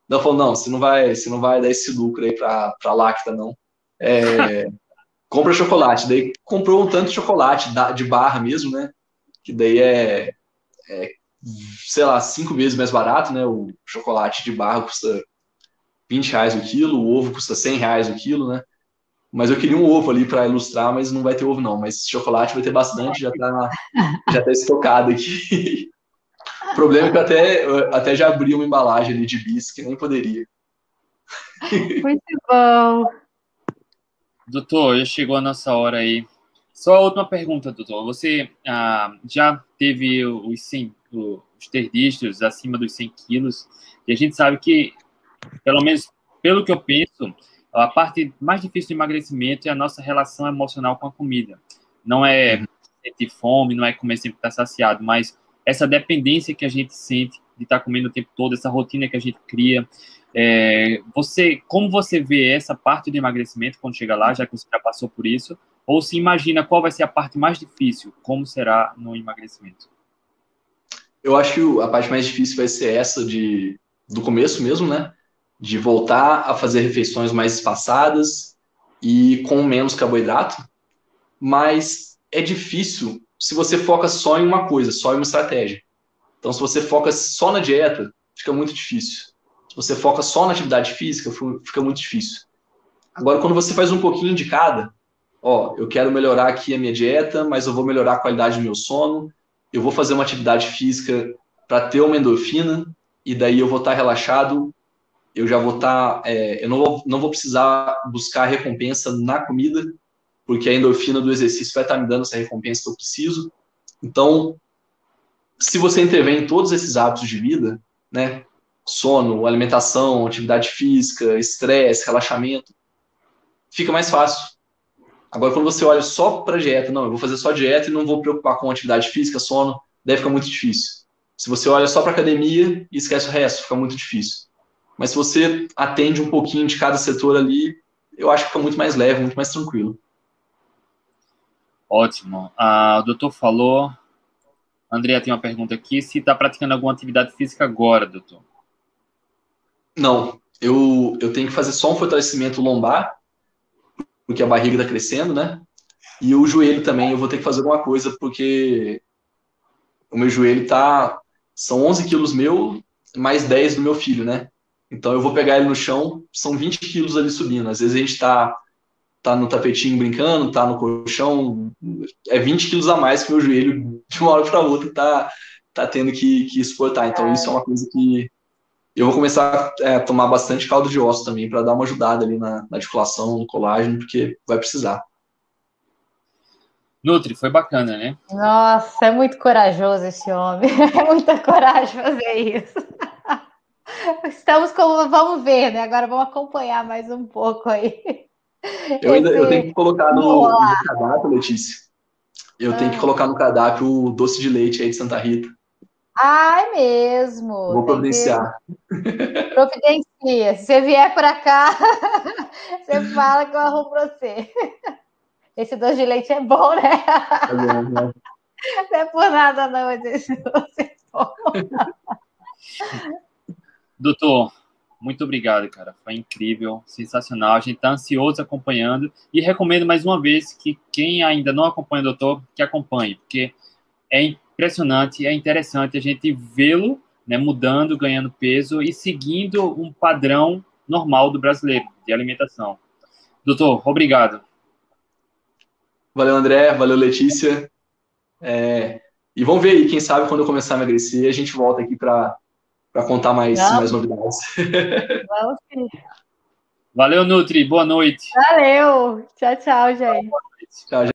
ela falou, não, você não vai, você não vai dar esse lucro aí para a Lacta, não. É, <laughs> compra chocolate. Daí comprou um tanto de chocolate de barra mesmo, né? Que daí é, é sei lá, cinco vezes mais barato, né? O chocolate de barra custa 20 reais o quilo, o ovo custa 100 reais o quilo, né? Mas eu queria um ovo ali para ilustrar, mas não vai ter ovo não. Mas chocolate vai ter bastante, já tá, já tá estocado aqui. o problema é que eu até, eu até já abri uma embalagem ali de bis que nem poderia. Muito bom. Doutor, já chegou a nossa hora aí. Só a última pergunta, doutor. Você ah, já teve os, 100, os terdísteos acima dos 100 quilos, e a gente sabe que, pelo menos pelo que eu penso, a parte mais difícil do emagrecimento é a nossa relação emocional com a comida. Não é uhum. sentir fome, não é comer sempre estar saciado, mas essa dependência que a gente sente de estar comendo o tempo todo, essa rotina que a gente cria. É, você, como você vê essa parte do emagrecimento quando chega lá, já que você já passou por isso? Ou se imagina qual vai ser a parte mais difícil? Como será no emagrecimento? Eu acho que a parte mais difícil vai ser essa de do começo mesmo, né? De voltar a fazer refeições mais espaçadas e com menos carboidrato. Mas é difícil se você foca só em uma coisa, só em uma estratégia. Então, se você foca só na dieta, fica muito difícil. Se você foca só na atividade física, fica muito difícil. Agora, quando você faz um pouquinho de cada, ó, eu quero melhorar aqui a minha dieta, mas eu vou melhorar a qualidade do meu sono, eu vou fazer uma atividade física para ter uma endorfina, e daí eu vou estar tá relaxado, eu já vou estar, tá, é, eu não vou, não vou precisar buscar recompensa na comida, porque a endorfina do exercício vai estar tá me dando essa recompensa que eu preciso. Então, se você intervém em todos esses hábitos de vida, né, sono, alimentação, atividade física, estresse, relaxamento, fica mais fácil. Agora, quando você olha só para dieta, não, eu vou fazer só dieta e não vou preocupar com atividade física, sono, daí fica muito difícil. Se você olha só para academia e esquece o resto, fica muito difícil. Mas se você atende um pouquinho de cada setor ali, eu acho que fica muito mais leve, muito mais tranquilo. Ótimo. Ah, o doutor falou. Andrea tem uma pergunta aqui: se está praticando alguma atividade física agora, doutor? Não. Eu, eu tenho que fazer só um fortalecimento lombar porque a barriga está crescendo, né? E o joelho também, eu vou ter que fazer alguma coisa, porque o meu joelho tá. São 11 quilos meu, mais 10 do meu filho, né? Então eu vou pegar ele no chão, são 20 quilos ali subindo. Às vezes a gente tá, tá no tapetinho brincando, tá no colchão, é 20 quilos a mais que o meu joelho, <laughs> de uma hora para outra, tá, tá tendo que, que exportar. Então isso é uma coisa que eu vou começar é, a tomar bastante caldo de osso também para dar uma ajudada ali na, na articulação, no colágeno, porque vai precisar. Nutri, foi bacana, né? Nossa, é muito corajoso esse homem. <laughs> É muita coragem fazer isso. Estamos como. Vamos ver, né? Agora vamos acompanhar mais um pouco aí. Eu, ainda, eu tenho que colocar no, no cardápio, Letícia. Eu ah. tenho que colocar no cardápio o doce de leite aí de Santa Rita. Ai, mesmo. Vou providenciar. Que... Providencia. Se você vier para cá, <laughs> você fala que eu arrumo para você. Esse doce de leite é bom, né? É bom, né? Não é por nada, não, esse doce é bom. <laughs> Doutor, muito obrigado, cara. Foi incrível, sensacional. A gente está ansioso acompanhando e recomendo mais uma vez que quem ainda não acompanha o doutor, que acompanhe, porque é impressionante, é interessante a gente vê-lo né, mudando, ganhando peso e seguindo um padrão normal do brasileiro de alimentação. Doutor, obrigado. Valeu, André. Valeu, Letícia. É, e vamos ver aí, quem sabe quando eu começar a emagrecer, a gente volta aqui para contar mais, mais novidades. <laughs> Vamos sim. Valeu, Nutri. Boa noite. Valeu. Tchau, tchau, gente. Tchau, gente.